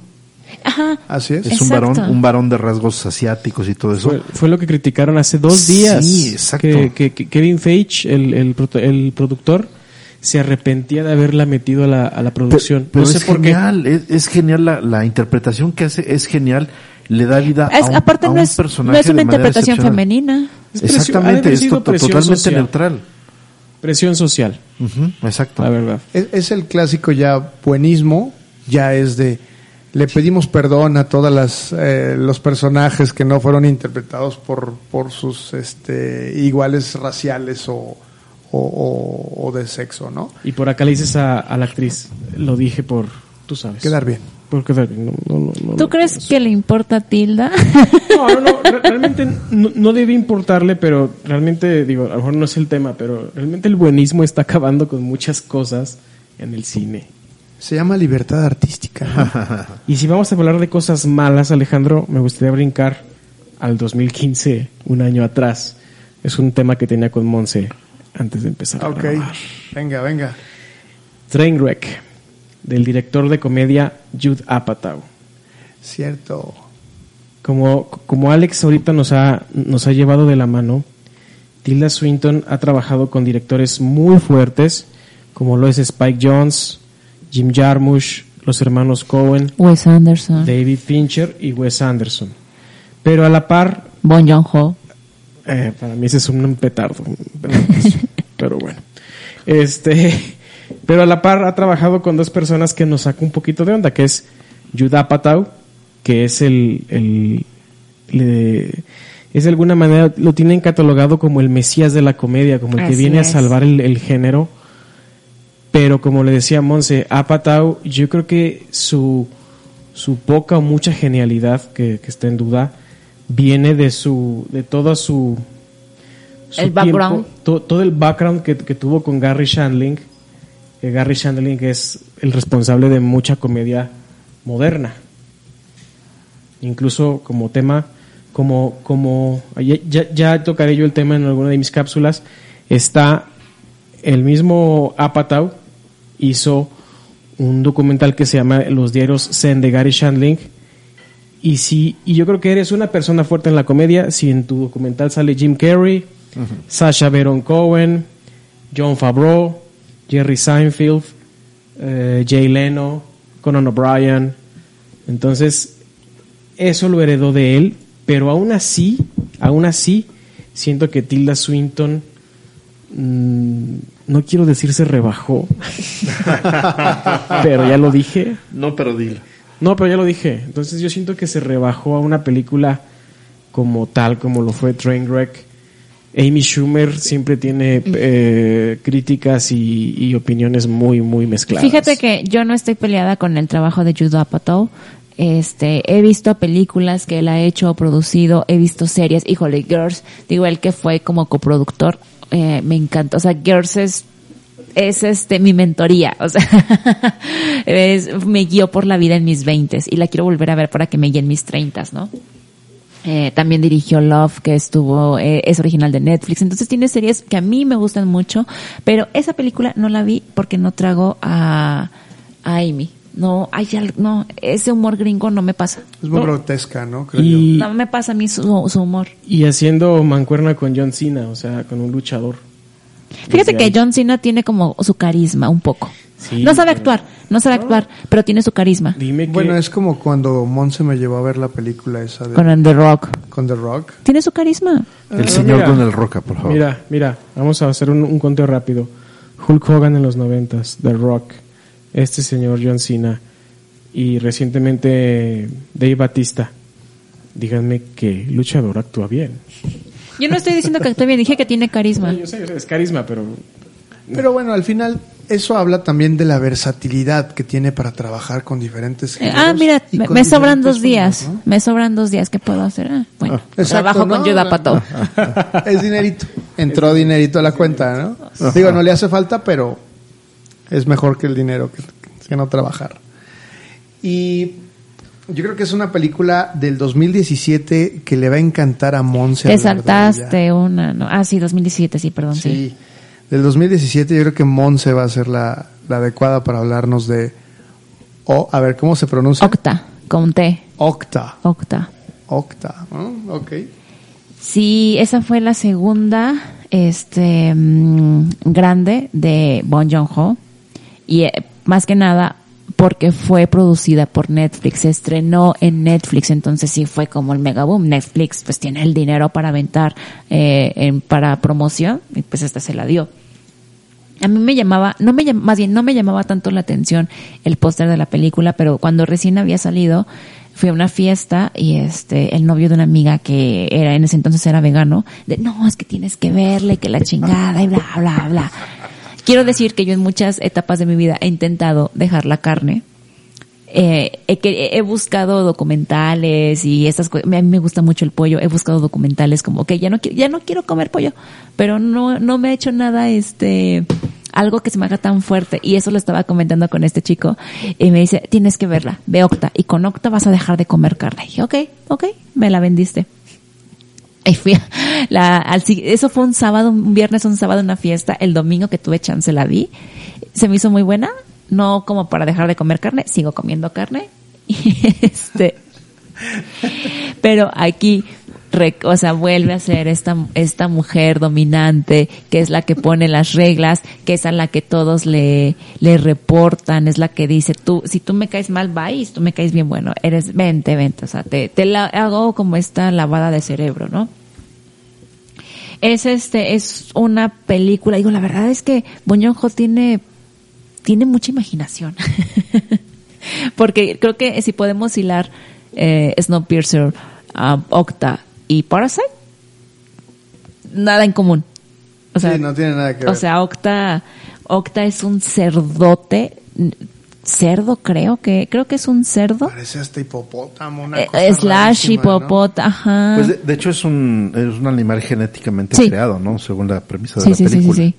Ajá. Así es. Es un Exacto. varón, un varón de rasgos asiáticos y todo eso. Fue, fue lo que criticaron hace dos Sí, días. exacto. Que, que- que Kevin Feige, el, el, el productor, se arrepentía de haberla metido a la, a la producción. Pero no sé es por qué. genial, es, es genial la, la interpretación que hace, es genial, le da vida Es- a un, aparte a no un es, no personaje es una interpretación femenina. Es Exactamente, es to- totalmente social. neutral. Presión social, Ujú, exacto. la verdad. Es, es el clásico ya buenismo, ya es de le pedimos perdón a todas las eh, los personajes que no fueron interpretados por por sus este iguales raciales o, o, o- o de sexo, ¿no? Y por acá le dices a, a la actriz, lo dije por, tú sabes. Quedar bien. Por quedar bien. No, no, no, no, ¿Tú no, crees que le importa a Tilda? No, no, no, re- realmente no, no debe importarle, pero realmente, digo, a lo mejor no es el tema, pero realmente el buenismo está acabando con muchas cosas en el cine. Se llama libertad artística. ¿no? Y si vamos a hablar de cosas malas, Alejandro, me gustaría brincar al 2015, un año atrás. Es un tema que tenía con Monse antes de empezar. a ok, venga, venga. Trainwreck, del director de comedia Jude Apatow. Cierto. Como, como Alex ahorita nos ha, nos ha llevado de la mano, Tilda Swinton ha trabajado con directores muy fuertes, como lo es Spike Jones, Jim Jarmusch, los hermanos Cohen, Wes Anderson, David Fincher y Wes Anderson. Pero a la par, Bon Joon-ho. eh, para mí ese es un petardo, pero bueno. Este, pero a la par ha trabajado con dos personas que nos saca un poquito de onda, que es Judah Apatow, que es el, el le- es de alguna manera lo tienen catalogado como el mesías de la comedia, como el que viene a salvar el, el género. Pero como le decía Monse, Apatow, yo creo que su su poca o mucha genialidad que, que está en duda viene de su de toda su, su El background. to- todo el background que, que tuvo con Gary Shandling que Gary Shandling es el responsable de mucha comedia moderna incluso como tema como como ya, ya- ya tocaré yo el tema en alguna de mis cápsulas está el mismo Apatow hizo un documental que se llama Los diarios Zen de Gary Shandling. Y si y yo creo que eres una persona fuerte en la comedia si en tu documental sale Jim Carrey Sasha Baron Cohen John Favreau Jerry Seinfeld eh, Jay Leno Conan O'Brien. Entonces eso lo heredó de él, pero aún así, aún así, siento que Tilda Swinton, mm, no quiero decir se rebajó, pero ya lo dije. No, pero dilo. No, pero ya lo dije. Entonces yo siento que se rebajó a una película como tal, como lo fue Trainwreck. Amy Schumer siempre tiene eh, críticas y, y opiniones muy, muy mezcladas. Fíjate que yo no estoy peleada con el trabajo de Judah Apatow. Este, he visto películas que él ha hecho o producido, he visto series, híjole, Girls, digo, él que fue como coproductor, eh, me encanta, o sea, Girls es, es este, mi mentoría, o sea, es, me guió por la vida en mis veintes y la quiero volver a ver para que me guíe en mis treintas, ¿no? Eh, también dirigió Love, que estuvo, eh, es original de Netflix. Entonces tiene series que a mí me gustan mucho, pero esa película no la vi porque no trago a, a Amy. No, hay no, ese humor gringo no me pasa. Es muy No, grotesca, ¿no? Creo yo. Y, no me pasa a mí su, su humor. y haciendo mancuerna con John Cena, o sea, con un luchador. Fíjate que ahí. John Cena tiene como su carisma un poco. Sí, no sabe pero- actuar, no sabe actuar, pero tiene su carisma. Dime que Bueno, es como cuando Monse me llevó a ver la película esa de, Con The Rock. con The Rock. Tiene su carisma. El Ah, señor mira. Don El Roca, por favor. Mira, mira, vamos a hacer un, un conteo rápido. Hulk Hogan en los noventas, The Rock, este señor John Cena y recientemente Dave Batista. Díganme que luchador actúa bien. Yo no estoy diciendo que actúe bien, dije que tiene carisma. Yo sé, yo sé, es carisma, pero Pero bueno, al final eso habla también de la versatilidad que tiene para trabajar con diferentes Eh, géneros ah, mira, me, con me sobran dos días. formas, ¿no? Me sobran dos días. ¿Qué puedo hacer? Ah, bueno, Exacto, trabajo con ¿no? Judah Apatow. Es dinerito. Entró dinerito a la cuenta, ¿no? Digo, no le hace falta, pero es mejor que el dinero que, que no trabajar. Y yo creo que es una película del 2017 que le va a encantar a Monse. Te saltaste una. No. Ah, sí, 2017, sí, perdón. Sí. Sí. Del 2017 yo creo que Monse va a ser la, la adecuada para hablarnos de... O, a ver, ¿cómo se pronuncia? Octa, con T. Octa. Octa. Octa. ¿no? Ok. Sí, esa fue la segunda este mm, grande de Bon Joon-ho y eh, más que nada porque fue producida por Netflix, se estrenó en Netflix, entonces sí fue como el mega boom. Netflix pues tiene el dinero para aventar eh, en- para promoción y pues esta se la dio. A mí me llamaba, no me más bien no me llamaba tanto la atención el póster de la película, pero cuando recién había salido, fui a una fiesta y este, el novio de una amiga que era, en ese entonces era vegano, de no, es que tienes que verle, que la chingada y bla, bla, bla. Quiero decir que yo en muchas etapas de mi vida he intentado dejar la carne. Eh, he, he buscado documentales y estas cosas. A mí me gusta mucho el pollo. He buscado documentales como que ya no quiero, ya no quiero comer pollo, pero no, no me ha hecho nada, este, algo que se me haga tan fuerte. Y eso lo estaba comentando con este chico y me dice, tienes que verla, ve Octa. Y con Octa vas a dejar de comer carne. Y dije, ok, ok, me la vendiste. Y fui al, eso fue un sábado, un viernes, un sábado, una fiesta. El domingo que tuve chance la vi. Se me hizo muy buena. No como para dejar de comer carne, sigo comiendo carne. Y este, pero aquí o sea, vuelve a ser esta, esta mujer dominante, que es la que pone las reglas, que es a la que todos le, le reportan, es la que dice, tú, si tú me caes mal, si tú me caes bien, bueno, eres, vente, vente, o sea, te, te la, hago como esta lavada de cerebro, ¿no? Es este, es una película, digo, la verdad es que Bong Joon-ho tiene, tiene mucha imaginación. Porque creo que si podemos hilar eh, Snowpiercer, um, Octa y Parasite, nada en común. O sea, sí, no tiene nada que ver. o sea, Octa, Octa es un cerdote, cerdo creo que, creo que es un cerdo. Parece hasta hipopótamo. Una Eh, cosa slash rarísima, ¿no? hipopota, ajá. Pues de, de hecho es un, es un animal genéticamente Sí. creado, ¿no? Según la premisa de sí, la sí, sí, sí, película. sí.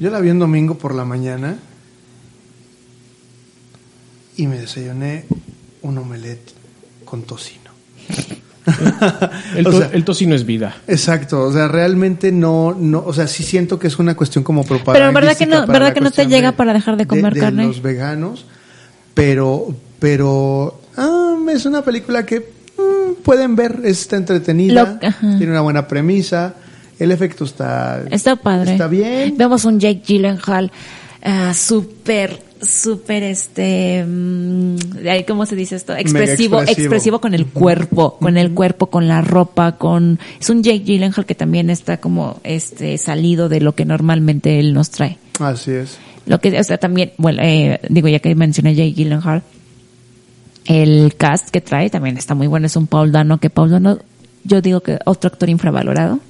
Yo la vi un domingo por la mañana y me desayuné un omelette con tocino. El, O to- sea, el tocino es vida. Exacto, o sea, realmente no, no, o sea, sí siento que es una cuestión como propaganda. Pero ¿verdad que no- verdad que no te llega para dejar de comer carne? los veganos, pero, pero, ah, es una película que mm, pueden ver, está entretenida, Lo- tiene una buena premisa, el efecto está, Está padre. está bien. Vemos un Jake Gyllenhaal ah, súper, súper, este, mm, ¿cómo se dice esto? Expresivo, expresivo. expresivo, con el cuerpo, con el cuerpo, con la ropa, con, es un Jake Gyllenhaal que también está como, este, salido de lo que normalmente él nos trae. Así es. Lo que, o sea, también, bueno, eh, digo, ya que mencioné Jake Gyllenhaal, el cast que trae también está muy bueno. Es un Paul Dano, que Paul Dano, yo digo que otro actor infravalorado.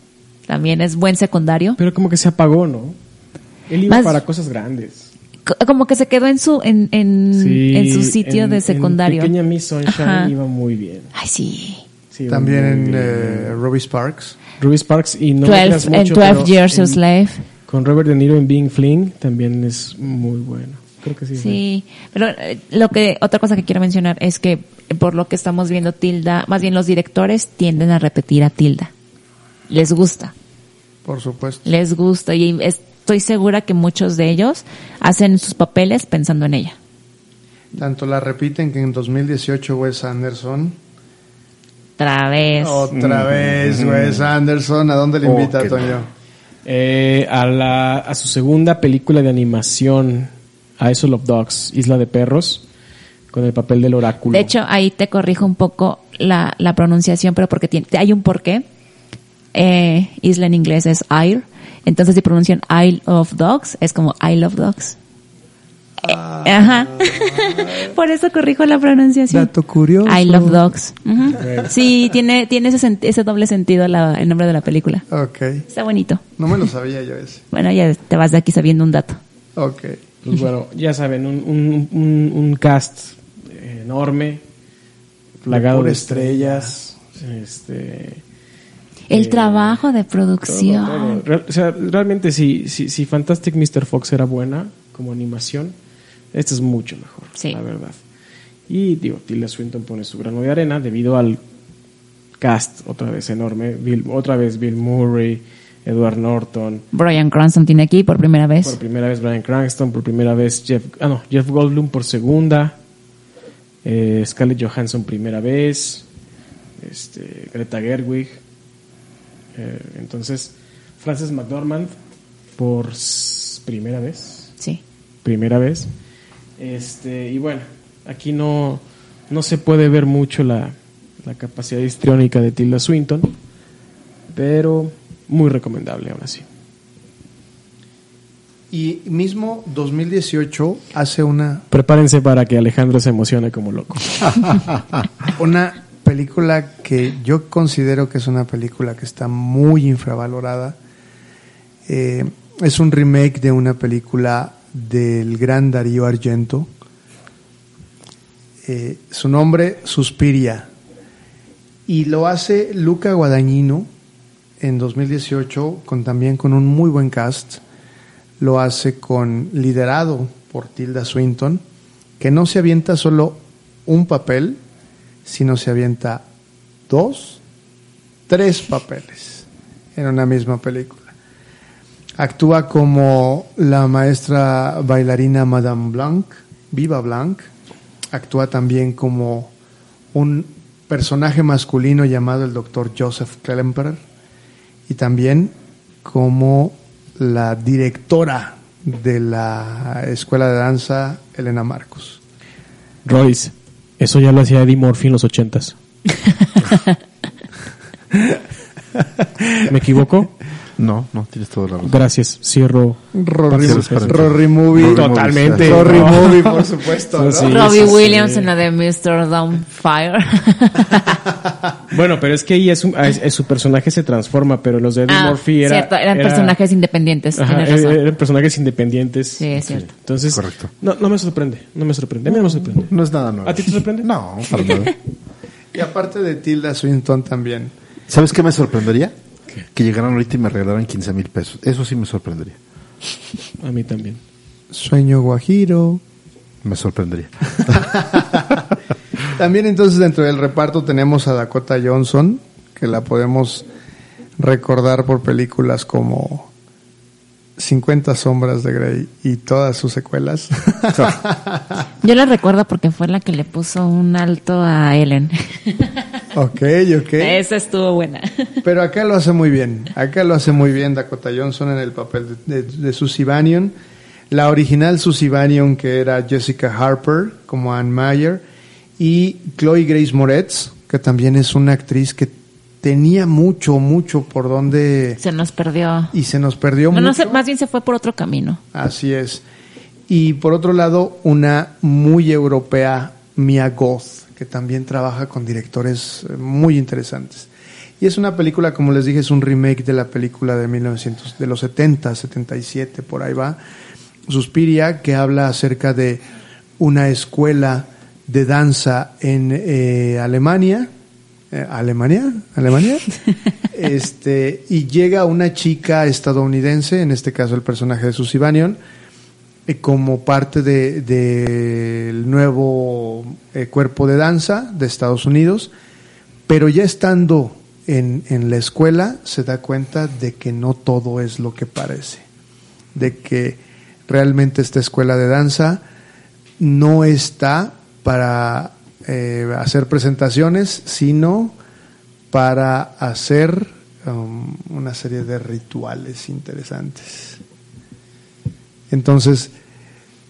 También es buen secundario. Pero como que se apagó, ¿no? Él iba Más- para cosas grandes. Co- Como que se quedó en su, en, en, Sí, en su sitio en- de en secundario. Pequeña Miss Sunshine Ajá. iba muy bien. Ay, sí. Sí, También en eh, Ruby Sparks. Ruby Sparks y no me 12, creas en mucho, 12 pero Years a en- Slave. Con Robert De Niro en Being Fling también es muy bueno. Creo que sí. Sí, pero eh, lo que otra cosa que quiero mencionar es que eh, por lo que estamos viendo Tilda, más bien los directores tienden a repetir a Tilda. Les gusta, Por supuesto. les gusta y estoy segura que muchos de ellos hacen sus papeles pensando en ella. Tanto la repiten que en 2018 Wes Anderson. Otra vez. Otra vez Wes Anderson. ¿A dónde le Oh, invita, qué Toño? Eh, a, la, a su segunda película de animación, A Isle of Dogs, Isla de Perros, con el papel del oráculo. De hecho, ahí te corrijo un poco la, la pronunciación, pero porque tiene, hay un porqué. Eh, isla en inglés es Isle. Entonces, si pronuncian Isle of Dogs, es como I love dogs. Eh, Ajá. Por eso corrijo la pronunciación. Dato curioso. I love dogs. Ujú. Sí, tiene, tiene ese, ese doble sentido la- el nombre de la película. Ok. Está bonito. No me lo sabía yo ese. Bueno, ya te vas de aquí sabiendo un dato. Ok. Pues bueno, ya saben, un, un, un, un cast enorme, plagado de estrellas. Este, El Eh, trabajo de producción. todo. Real- o sea, realmente si, si, si Fantastic Mr. Fox era buena como animación, esta es mucho mejor, Sí. la verdad. Y digo, Tilda Swinton pone su grano de arena debido al cast otra vez enorme, Bill- otra vez Bill Murray, Edward Norton, Brian Cranston tiene aquí por primera vez. por primera vez Brian Cranston, por primera vez Jeff, ah no, Jeff Goldblum por segunda, eh, Scarlett Johansson primera vez, este, Greta Gerwig, eh, entonces Frances McDormand por primera vez, Sí. primera vez, este y bueno, aquí no no se puede ver mucho la, la capacidad histriónica de Tilda Swinton, pero muy recomendable aún así. Y mismo 2018 hace una, Prepárense para que Alejandro se emocione como loco. una película que yo considero que es una película que está muy infravalorada. Eh, es un remake de una película del gran Darío Argento. Eh, su nombre, Suspiria. Y lo hace Luca Guadagnino en 2018, con, también con un muy buen cast. Lo hace con liderado por Tilda Swinton, que no se avienta solo un papel, sino se avienta dos, tres papeles en una misma película. Actúa como la maestra bailarina Madame Blanc, Viva Blanc. Actúa también como un personaje masculino llamado el doctor Joseph Klemperer y también como la directora de la escuela de danza Elena Marcos. Royce, eso ya lo hacía Eddie Murphy en los ochentas. ¿Me equivoco? No, no, tienes toda la razón. Gracias, cierro. Rory, Rory Movie. Rory Totalmente. Movie, Rory No. Movie, por supuesto. ¿no? Sí, Robbie sí. Williams en la de Mr. Downfire. Bueno, pero es que ahí es, un- es- es- su personaje se transforma, pero los de Eddie ah, Murphy era, cierto, eran era- personajes independientes. Ajá, tienes er- razón. eran personajes independientes. Sí, es cierto. Entonces, Correcto. No, no me sorprende, no me sorprende, a mí no me sorprende. No es nada nuevo. ¿A ti te sorprende? No, para nada. Y aparte de Tilda Swinton también. ¿Sabes qué me sorprendería? Que llegaran ahorita y me regalaran 15 mil pesos. Eso sí me sorprendería. A mí también. Sueño Guajiro. Me sorprendería. También entonces dentro del reparto tenemos a Dakota Johnson, que la podemos recordar por películas como 50 sombras de Grey y todas sus secuelas. Yo la recuerdo porque fue la que le puso un alto a Ellen. ok, ok. Esa estuvo buena. Pero acá lo hace muy bien. Acá lo hace muy bien Dakota Johnson en el papel de, de, de Susie Bannion. La original Susie Bannion, que era Jessica Harper, como Anne Meyer. Y Chloe Grace Moretz, que también es una actriz que tenía mucho, mucho por donde... Se nos perdió. Y se nos perdió No, mucho. más bien se fue por otro camino. Así es. Y por otro lado, una muy europea, Mia Goth, que también trabaja con directores eh, muy interesantes. Y es una película, como les dije, es un remake de la película de 1900, de los 70, 77, por ahí va. Suspiria, que habla acerca de una escuela de danza en eh, Alemania. Eh, ¿Alemania? ¿Alemania? este, y llega una chica estadounidense, en este caso el personaje de Susie Bannion, eh, como parte del de, del nuevo eh, cuerpo de danza de Estados Unidos, pero ya estando en, en la escuela se da cuenta de que no todo es lo que parece, de que realmente esta escuela de danza no está para eh, hacer presentaciones, sino para hacer um, una serie de rituales interesantes. Entonces,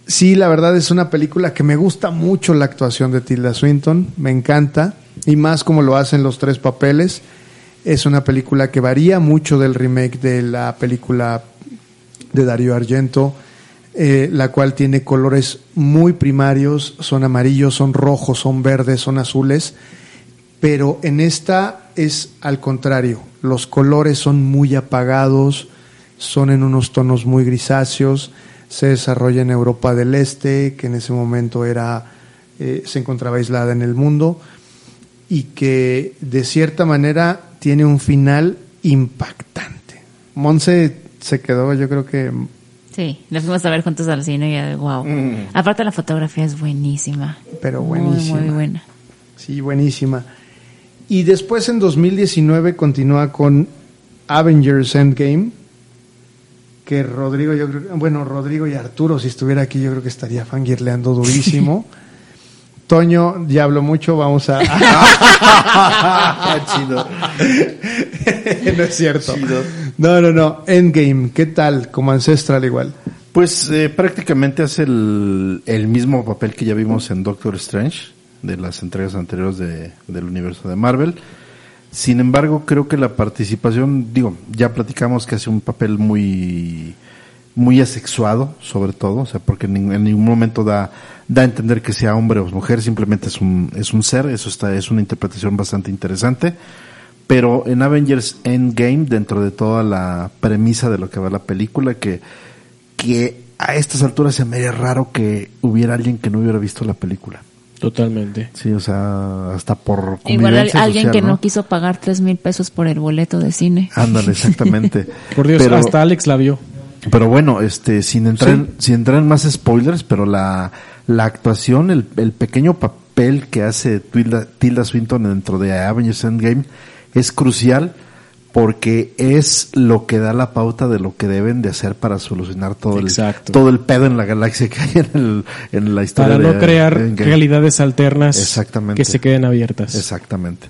sí, la verdad es una película que me gusta mucho la actuación de Tilda Swinton, me encanta, y más como lo hacen los tres papeles. Es una película que varía mucho del remake de la película de Darío Argento, eh, la cual tiene colores muy primarios, son amarillos, son rojos, son verdes, son azules, pero en esta es al contrario, los colores son muy apagados, son en unos tonos muy grisáceos, se desarrolla en Europa del Este, que en ese momento era, eh, se encontraba aislada en el mundo, y que de cierta manera tiene un final impactante. Monse se quedó, yo creo que Sí, la fuimos a ver juntos al cine y ya, wow. Aparte la fotografía es buenísima. Pero Muy, buenísima. Muy, buena. Sí, buenísima. Y después en 2019 continúa con Avengers Endgame, que Rodrigo, yo creo, bueno, Rodrigo y Arturo, si estuviera aquí, yo creo que estaría fangirleando durísimo. Toño, ya hablo mucho, vamos a... Chido. no es cierto. No, no, no. Endgame, ¿qué tal? Como Ancestral igual. Pues eh, prácticamente hace el, el mismo papel que ya vimos en Doctor Strange, de las entregas anteriores de, del universo de Marvel. Sin embargo, creo que la participación, digo, ya platicamos que hace un papel muy muy asexuado, sobre todo, o sea, porque en, ning- en ningún momento da, da a entender que sea hombre o mujer, simplemente es un, es un ser, eso está, es una interpretación bastante interesante. Pero en Avengers Endgame, dentro de toda la premisa de lo que va la película, que, que a estas alturas se me haría raro que hubiera alguien que no hubiera visto la película. Totalmente. Sí, o sea, hasta por Igual al- alguien social, que no, ¿no? quiso pagar tres mil pesos por el boleto de cine. Ándale, exactamente. Por Dios, Pero- hasta Alex la vio. Pero bueno, este, sin entrar, en, sin entrar en más spoilers, pero la, la actuación, el, el pequeño papel que hace Tilda, Tilda Swinton dentro de Avengers Endgame es crucial porque es lo que da la pauta de lo que deben de hacer para solucionar todo el todo el pedo en la galaxia que hay en, el- en la historia Para no de- crear realidades alternas Exactamente. que se queden abiertas. Exactamente.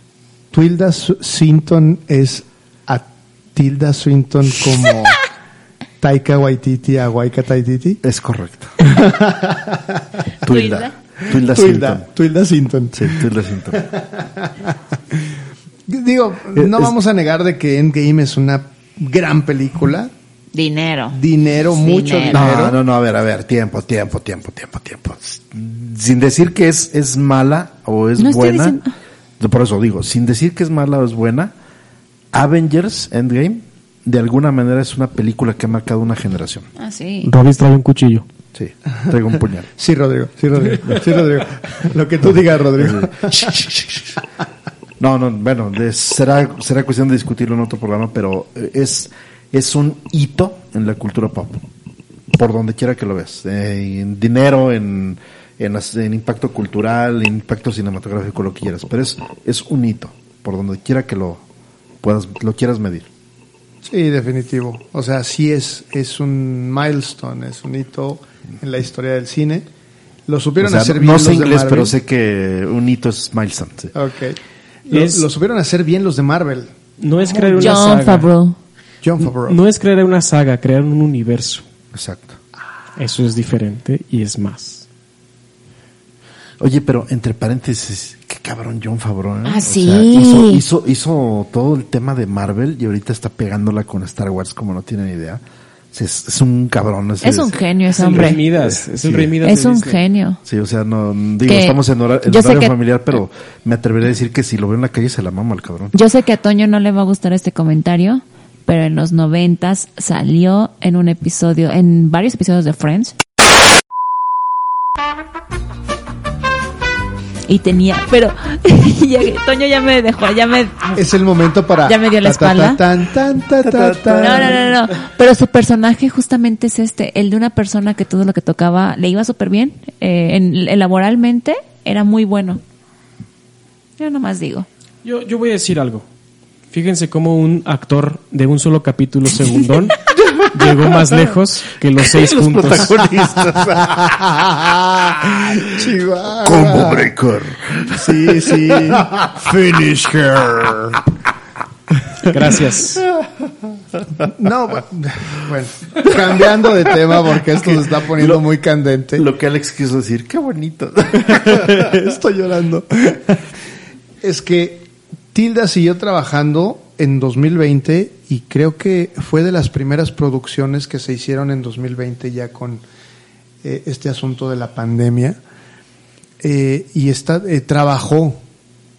Tilda Swinton es a Tilda Swinton como Taika Waititi a Waika Taititi. Es correcto. Twilda. Twilda. Twilda. Tilda, Swinton. Tilda Swinton. Sí, Tilda Swinton. Digo, Eh, no es- vamos a negar de que Endgame es una gran película. Dinero. Dinero, mucho Dinero. dinero. No, no, no, a ver, a ver, tiempo, tiempo, tiempo, tiempo, tiempo. Sin decir que es, es mala o es No buena. diciendo- Por eso digo, sin decir que es mala o es buena, Avengers Endgame de alguna manera es una película que ha marcado una generación. Ah, sí. Robin trae un cuchillo. Sí, traigo un puñal. Sí, Rodrigo, sí, Rodrigo, sí, Rodrigo. Lo que tú digas, Rodrigo. No, no, bueno, de- será, será cuestión de discutirlo en otro programa, pero eh, es, es un hito en la cultura pop. Por donde quiera que lo veas. Eh, en dinero, en, en, impacto cultural, en impacto cinematográfico, lo que quieras. Pero es, es un hito, por donde quiera que lo puedas, lo quieras medir. Sí, definitivo. O sea, sí es, es un milestone, es un hito en la historia del cine. Lo O supieron sea, hacer no, bien no los sé inglés, pero sé que un hito es milestone. sí. Ok. Lo, Es- lo supieron hacer bien los de Marvel. No es crear una John saga. Favreau. John Favreau. No es crear una saga, crear un universo. Exacto. Eso es diferente y es más. Oye, pero entre paréntesis, qué cabrón John Favreau. ¿eh? Ah, O sí. sea, hizo, hizo, hizo todo el tema de Marvel y ahorita está pegándola con Star Wars como no tienen idea. Es, es un cabrón. Es un genio Es ese hombre. Midas. Es el Sí. Rey Midas Es un genio. Sí, o sea, no digo, Que estamos en, hora- en horario que- familiar, pero me atreveré a decir que si lo veo en la calle se la mama al cabrón. Yo sé que a Toño no le va a gustar este comentario, pero en los noventas salió en un episodio, en varios episodios de Friends. Y tenía, pero ya- Toño ya me dejó, ya me Es el momento para. ¿Ya me dio la espalda? No, no, no, no. Pero su personaje justamente es este, el de una persona que todo lo que tocaba le iba súper bien. eh, en, en laboralmente era muy bueno. Yo nomás digo. Yo, yo voy a decir algo. Fíjense cómo un actor de un solo capítulo segundón llegó más lejos que los seis juntos. Chihuahua. Combo Breaker. Sí, sí. Finish her. Gracias. No, bu- bueno, cambiando de tema porque esto se está poniendo muy candente. Lo que Alex quiso decir, qué bonito. Estoy llorando. Es que Tilda siguió trabajando en 2020 y creo que fue de las primeras producciones que se hicieron en 2020 ya con eh, este asunto de la pandemia. Eh, y está, eh, trabajó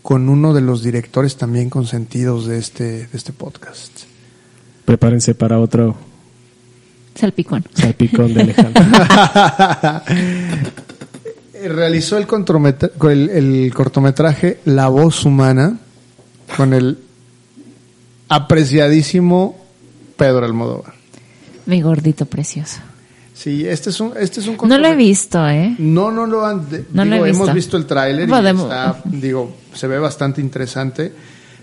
con uno de los directores también consentidos de este, de este podcast. Prepárense para otro Salpicón. salpicón de Alejandro. Realizó el, contrometra- el, el cortometraje La voz humana con el apreciadísimo Pedro Almodóvar. Mi gordito precioso. Sí, este es un, este es un No lo he visto, ¿eh? No, no lo han. de- No lo digo, he hemos visto. visto el tráiler y está, digo, se ve bastante interesante,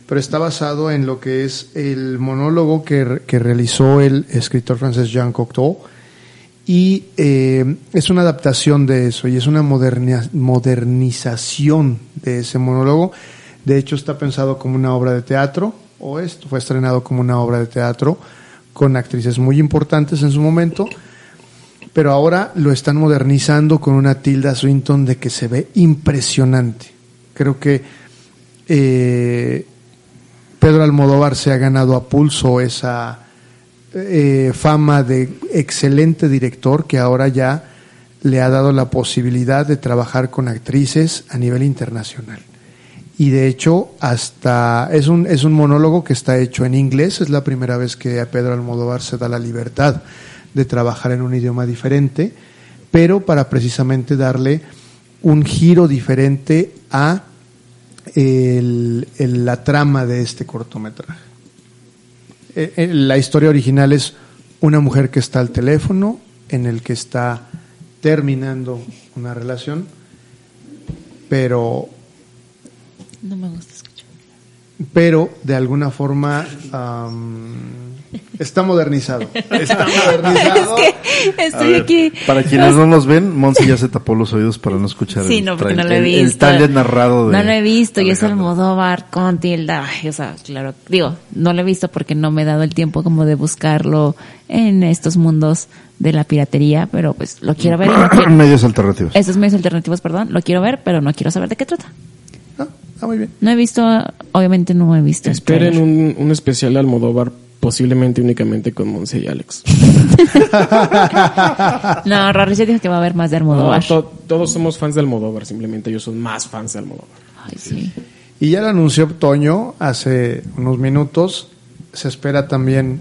pero está basado en lo que es el monólogo que, que realizó el escritor francés Jean Cocteau y eh, es una adaptación de eso y es una modernización de ese monólogo. De hecho, está pensado como una obra de teatro o esto fue estrenado como una obra de teatro con actrices muy importantes en su momento pero ahora lo están modernizando con una Tilda Swinton de que se ve impresionante. Creo que eh, Pedro Almodóvar se ha ganado a pulso esa eh, fama de excelente director que ahora ya le ha dado la posibilidad de trabajar con actrices a nivel internacional. Y de hecho, hasta es un, es un monólogo que está hecho en inglés. Es la primera vez que a Pedro Almodóvar se da la libertad de trabajar en un idioma diferente, pero para precisamente darle un giro diferente a el- la trama de este cortometraje. Eh, eh, La historia original es una mujer que está al teléfono, en el que está terminando una relación, pero No me gusta escuchar. pero de alguna forma está modernizado. Está modernizado. Es que estoy ver, aquí. Para quienes no nos ven, Monse ya se tapó los oídos para no escuchar Sí, el, no, porque no lo he el- visto. el trailer narrado de No lo he visto y es. Almodóvar con Tilda. O sea, claro, digo, no lo he visto porque no me he dado el tiempo como de buscarlo en estos mundos de la piratería, pero pues lo quiero ver. y lo quiero- Medios alternativos. Esos medios alternativos, perdón, lo quiero ver, pero no quiero saber de qué trata. Ah, muy bien. No he visto, obviamente no he visto. Esperen un, un especial de Almodóvar, posiblemente únicamente con Monse y Alex. No, Rorris ya dijo que va a haber más de Almodóvar. No, to- todos somos fans de Almodóvar, simplemente ellos son más fans de Almodóvar. Ay, sí. Y ya lo anunció Toño hace unos minutos. Se espera también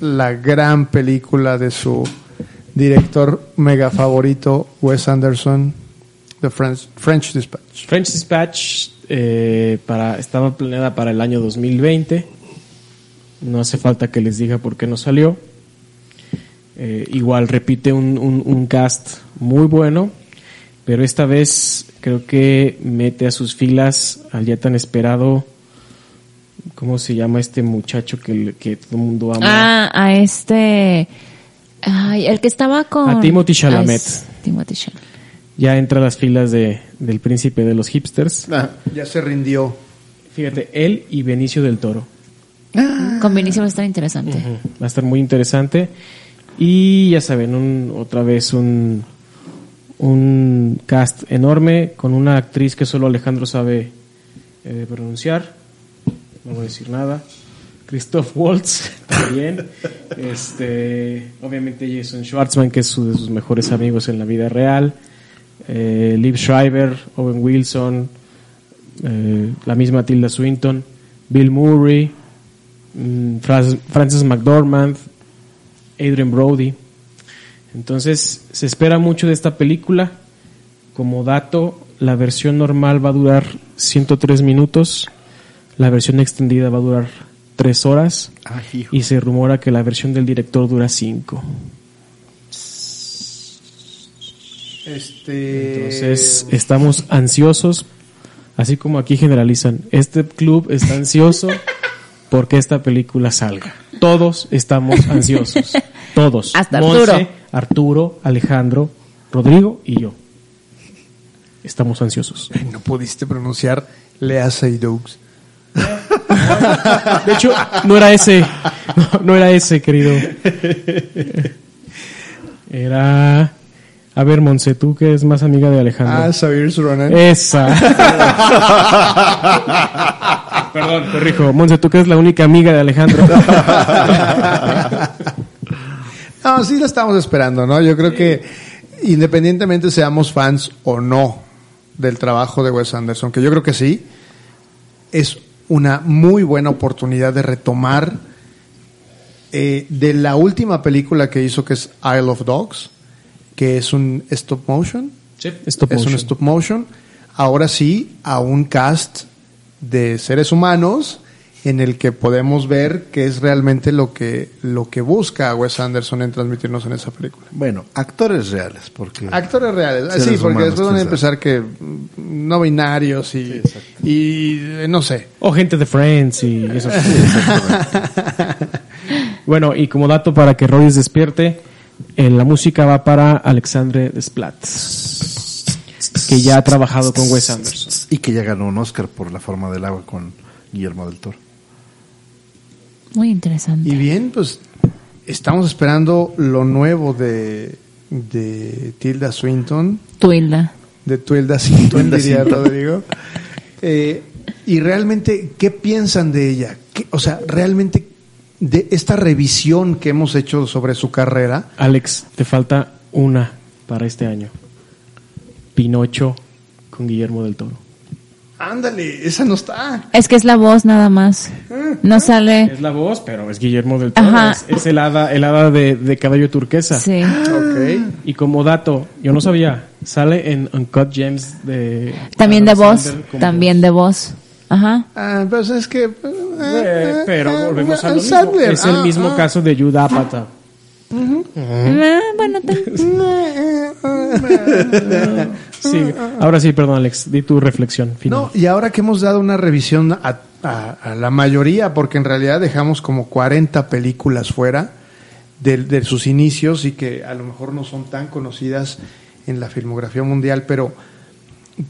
la gran película de su director mega favorito, Wes Anderson, The French, French Dispatch. French Dispatch eh, para, estaba planeada para el año 2020. No hace falta que les diga por qué no salió. Eh, igual repite un, un- un cast muy bueno, pero esta vez creo que mete a sus filas al ya tan esperado. ¿Cómo se llama este muchacho que, que todo el mundo ama? Ah, a este. Ay, el que estaba con. A Timothy Chalamet. Timothy Chalamet. Ya entra a las filas de, del príncipe de los hipsters. Ah, ya se rindió. Fíjate, él y Benicio del Toro. Con Vinicio va a estar interesante. Va a estar muy interesante. Y ya saben, un- otra vez un, un cast enorme con una actriz que solo Alejandro sabe eh, pronunciar. No voy a decir nada. Christoph Waltz también. este, obviamente Jason Schwartzman, que es su- de sus mejores amigos en la vida real. Eh, Liv Schreiber, Owen Wilson, eh, la misma Tilda Swinton, Bill Murray, mm, Frances McDormand, Adrian Brody. Entonces, se espera mucho de esta película. Como dato, la versión normal va a durar 103 minutos, la versión extendida va a durar 3 horas Ay, hijo. y se rumora que la versión del director dura 5. Este. Entonces, estamos ansiosos, así como aquí generalizan. Este club está ansioso porque esta película salga. Todos estamos ansiosos. Todos. Hasta Monse, Arturo. Arturo, Alejandro, Rodrigo y yo. Estamos ansiosos. no pudiste pronunciar Lea Seydoux. De hecho, no era ese. No, no era ese, querido. Era. A ver, Monse, tú que es más amiga de Alejandro. Ah, Xavier Ronan. Esa. Perdón, corrijo. Monse, tú que eres la única amiga de Alejandro. No, sí la estamos esperando, ¿no? Yo creo que independientemente seamos fans o no del trabajo de Wes Anderson, que yo creo que sí, es una muy buena oportunidad de retomar eh, de la última película que hizo, que es Isle of Dogs, que es un stop motion. Stop es un stop motion. Ahora sí, a un cast de seres humanos en el que podemos ver qué es realmente lo que, lo que busca Wes Anderson en transmitirnos en esa película. Bueno, actores reales, porque Actores reales, Ah, sí, porque después van a empezar que mm, no binarios y, y eh, no sé. O gente de Friends y eso. bueno, y como dato para que Roy despierte, eh, la música va para Alexandre Desplat, que ya ha trabajado con Wes Anderson. y que ya ganó un Oscar por La forma del agua con Guillermo del Toro. Muy interesante. Y bien, pues estamos esperando lo nuevo de, de Tilda Swinton, Tuilda. de Tilda Swinton, Tilda diría Swinton. Rodrigo. Eh, y realmente, ¿qué piensan de ella? ¿Qué- o sea, realmente de esta revisión que hemos hecho sobre su carrera, Alex, te falta una para este año. Pinocho con Guillermo del Toro. ándale, esa no está. Es que es la voz nada más. No sale. Es la voz, pero es Guillermo del Toro. Ajá. Es, es el hada, el hada de, de cabello turquesa. Sí. Ok. Y como dato, yo no sabía, sale en Uncut Gems de... También de voz. También de voz. Aja. Ah, pues es que... Eh, pero volvemos a lo mismo. Sandler, Es el ah, mismo ah. caso de. Ah, bueno, tan- Sí, ahora sí, perdón Alex, di tu reflexión final. No, y ahora que hemos dado una revisión a a, a la mayoría, porque en realidad dejamos como 40 películas fuera de, de sus inicios y que a lo mejor no son tan conocidas en la filmografía mundial, pero,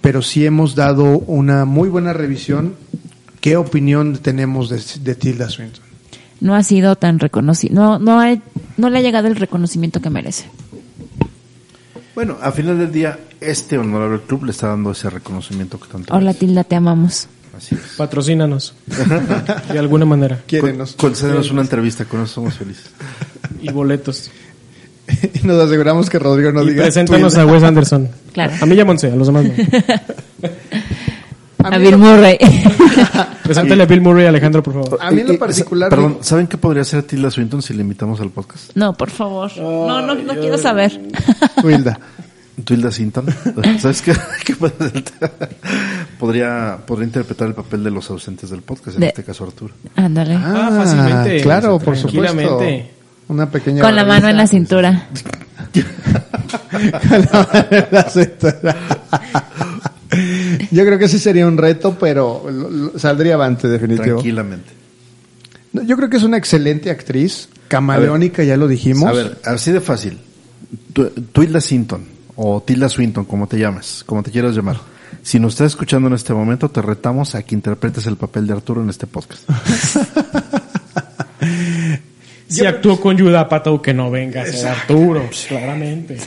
pero sí hemos dado una muy buena revisión. ¿Qué opinión tenemos de, de Tilda Swinton? No ha sido tan reconocido, no, no, ha- no le ha llegado el reconocimiento que merece. Bueno, al final del día, este honorable club le está dando ese reconocimiento que tanto Hola merece. Tilda, te amamos. Así es. Patrocínanos. de alguna manera. Quiérenos. Con- Concédenos una entrevista, con eso somos felices. Y boletos. Y nos aseguramos que Rodrigo no y diga. preséntanos a. Wes Anderson. Claro. A mí ya Monse, a los demás no. A Bill lo- Murray. Preséntale a Bill Murray, Alejandro, por favor. A mí en lo Eh, eh, particular- Perdón, ¿saben qué podría ser Tilda Swinton si le invitamos al podcast? No, por favor. No, no, no quiero saber. Tilda. Tilda Swinton. ¿Sabes qué? ¿Qué podría, podría interpretar el papel de los ausentes del podcast, en De- este caso Arturo. Ándale. Ah, fácilmente. Claro, por supuesto. Una pequeña. Con la mano en la cintura. Con la mano en la cintura. Yo creo que sí sería un reto, pero lo- lo- saldría avante, definitivo. Tranquilamente. Yo creo que es una excelente actriz, camaleónica, ya lo dijimos. A ver, así de fácil. Tilda Swinton, o Tilda Swinton, como te llamas, como te quieras llamar. Si nos estás escuchando en este momento, te retamos a que interpretes el papel de Arturo en este podcast. Si actuó con Judah Pato, que no venga a ser Arturo. Claramente.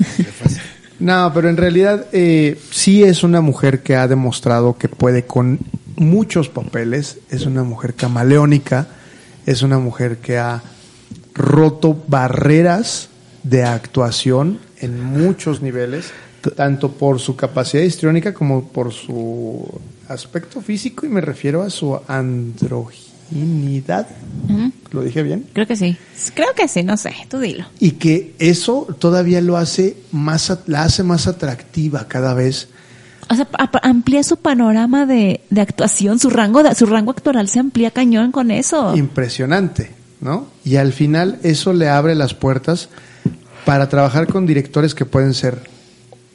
No, pero en realidad eh, sí es una mujer que ha demostrado que puede con muchos papeles. Es una mujer camaleónica, es una mujer que ha roto barreras de actuación en muchos niveles, tanto por su capacidad histriónica como por su aspecto físico, y me refiero a su ¿Lo dije bien? Creo que sí. Creo que sí, no sé, tú dilo. y que eso todavía lo hace más la hace más atractiva cada vez O sea, amplía su panorama de, de actuación, su rango, de- su rango actoral se amplía cañón con eso. impresionante no y al final eso le abre las puertas para trabajar con directores que pueden ser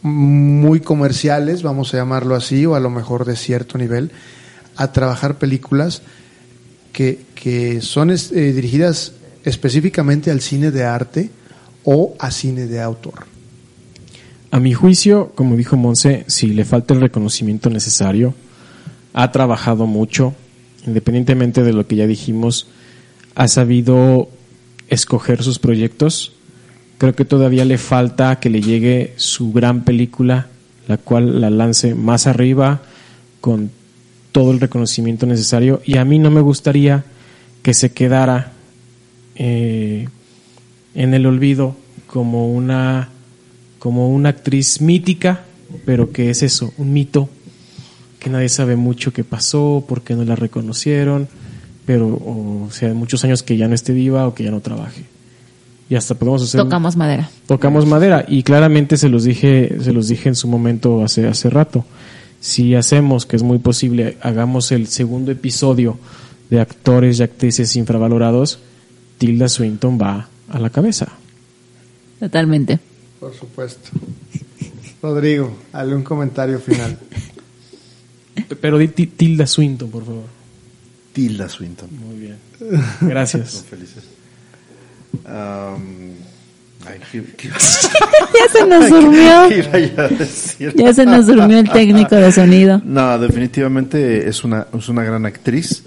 muy comerciales vamos a llamarlo así o a lo mejor de cierto nivel a trabajar películas que, que son eh, dirigidas específicamente al cine de arte o a cine de autor A mi juicio, como dijo Monse, si le falta el reconocimiento necesario, ha trabajado mucho, independientemente de lo que ya dijimos, ha sabido escoger sus proyectos. Creo que todavía le falta que le llegue su gran película, la cual la lance más arriba con todo el reconocimiento necesario. Y a mí no me gustaría que se quedara eh, en el olvido como una como una actriz mítica, pero que es eso, un mito, que nadie sabe mucho qué pasó, por qué no la reconocieron, pero o sea, muchos años que ya no esté viva o que ya no trabaje. Y hasta podemos hacer Tocamos madera. tocamos madera y claramente se los dije se los dije en su momento hace hace rato si hacemos que es muy posible hagamos el segundo episodio de actores y actrices infravalorados Tilda Swinton va a la cabeza Totalmente. Por supuesto. Rodrigo, algún comentario final. pero di Ti- Tilda Swinton por favor Tilda Swinton. muy bien gracias Felices. Am, ay, ¿qué- qué- Ya se nos durmió. yo? Ya se nos durmió el técnico de sonido. No, definitivamente es una, es una gran actriz.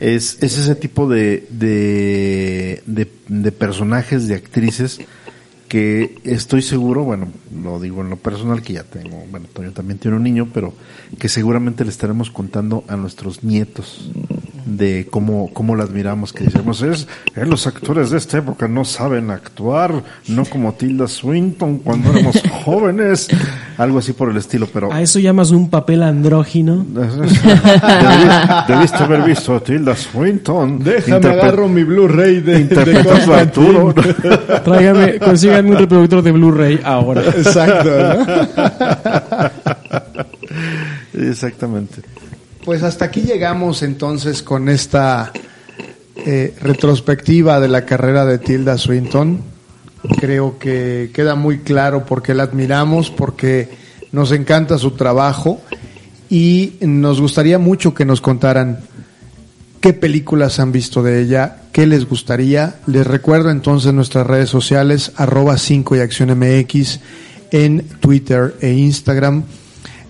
Es, es ese tipo de, de, de, de personajes, de actrices que estoy seguro, bueno, lo digo en lo personal, que ya tengo, bueno, Toño también tiene un niño, pero que seguramente le estaremos contando a nuestros nietos de cómo, cómo la admiramos, que decimos, es, eh, los actores de esta época no saben actuar, no como Tilda Swinton cuando éramos jóvenes, algo así por el estilo, pero... a eso llamas un papel andrógino Debiste, debiste haber visto a Tilda Swinton. Déjame interpre- agarro mi Blu-ray de, de. Arturo. tráigame consíganme un reproductor de Blu-ray ahora Exacto. ¿no? Exactamente. Pues hasta aquí llegamos entonces con esta eh, retrospectiva de la carrera de Tilda Swinton. Creo que queda muy claro por qué la admiramos, porque nos encanta su trabajo y nos gustaría mucho que nos contaran qué películas han visto de ella, qué les gustaría. Les recuerdo entonces nuestras redes sociales, arroba 5 y acción MX en Twitter e Instagram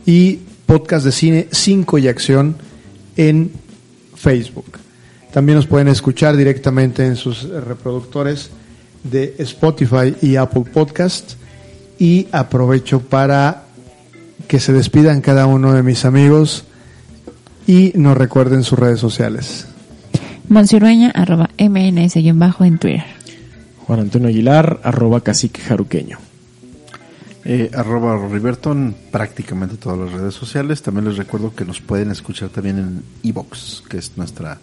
y podcast de cine 5 y acción en Facebook. También nos pueden escuchar directamente en sus reproductores de Spotify y Apple Podcast. Y aprovecho para que se despidan cada uno de mis amigos y nos recuerden sus redes sociales. Monsirueña, arroba MNS-bajo en Twitter. Juan Antonio Aguilar, arroba cacique jaruqueño. Eh, arroba Roberto en prácticamente todas las redes sociales. También les recuerdo que nos pueden escuchar también en Evox, que es nuestra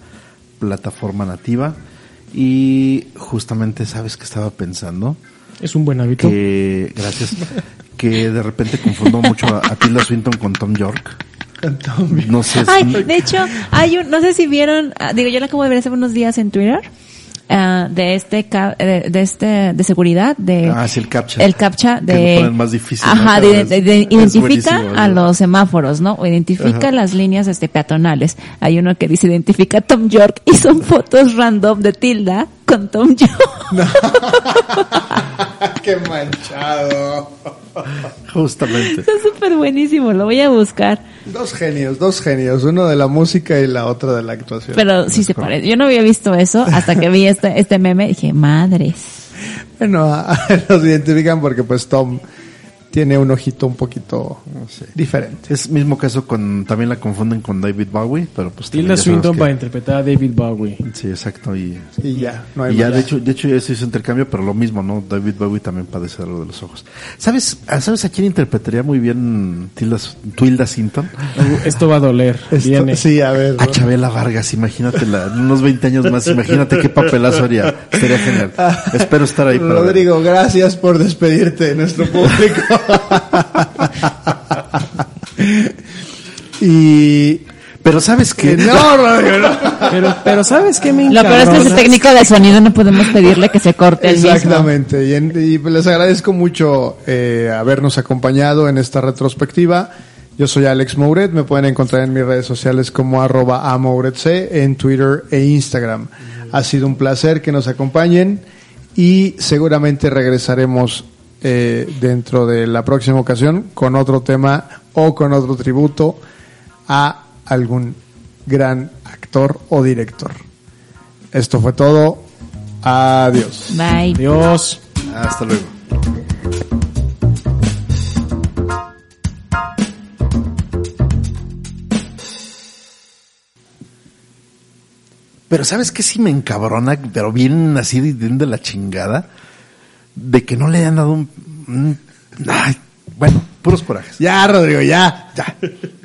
plataforma nativa. Y justamente, ¿sabes que estaba pensando? Es un buen hábito. Que, gracias. que de repente confundo mucho a, a Tilda Swinton con Tom York. No sé. Ay, de hecho, hay un, no sé si vieron, ah, digo, yo la acabo de ver hace unos días en Twitter, ah, de este, de, de este, de seguridad, de... Ah, sí, el CAPTCHA. El captcha de... lo ponen más difícil, ¿no? Ajá, de, de- Es identifica a los semáforos, ¿no? O identifica Ajá. las líneas este, peatonales. Hay uno que dice identifica a Tom York y son fotos random de Tilda con Tom York. ¡Qué manchado! Justamente. Está súper buenísimo, lo voy a buscar. Dos genios, dos genios, uno de la música y la otra de la actuación. Pero sí se parece. Yo no había visto eso hasta que vi este, este meme y dije, madres. Bueno, los identifican porque pues Tom tiene un ojito un poquito diferente. Es mismo caso con, también la confunden con David Bowie, pero pues Tilda Swinton que- para interpretar a David Bowie. Sí, exacto. Y, Y ya, no hay y ya, más. de hecho, de hecho ya se hizo intercambio, pero lo mismo, ¿no? David Bowie también padece algo de los ojos. ¿Sabes, a- ¿sabes a quién interpretaría muy bien Tilda, Tilda Swinton? Esto va a doler. Esto- Viene. sí, a ver. A Chabela Vargas, imagínatela, en unos 20 años más, imagínate qué papelazo haría. Sería genial. Espero estar ahí para ver. Rodrigo, gracias por despedirte de nuestro público. y Pero ¿sabes qué? no, Rodrigo, no. Pero, pero ¿sabes qué me Lo peor es que ese técnico de sonido no podemos pedirle que se corte el mismo. Exactamente. Y, en- y les agradezco mucho eh, habernos acompañado en esta retrospectiva. Yo soy Alex Mouret. Me pueden encontrar en mis redes sociales como arroba amouretc en Twitter e Instagram. Ha sido un placer que nos acompañen y seguramente regresaremos eh, dentro de la próxima ocasión con otro tema o con otro tributo a algún gran actor o director. Esto fue todo. Adiós. Bye. Dios. Hasta luego. Pero ¿sabes qué sí me encabrona? Pero bien así de la chingada. De que no le hayan dado un... un- ay, bueno, puros corajes. Ya, Rodrigo, ya. Ya.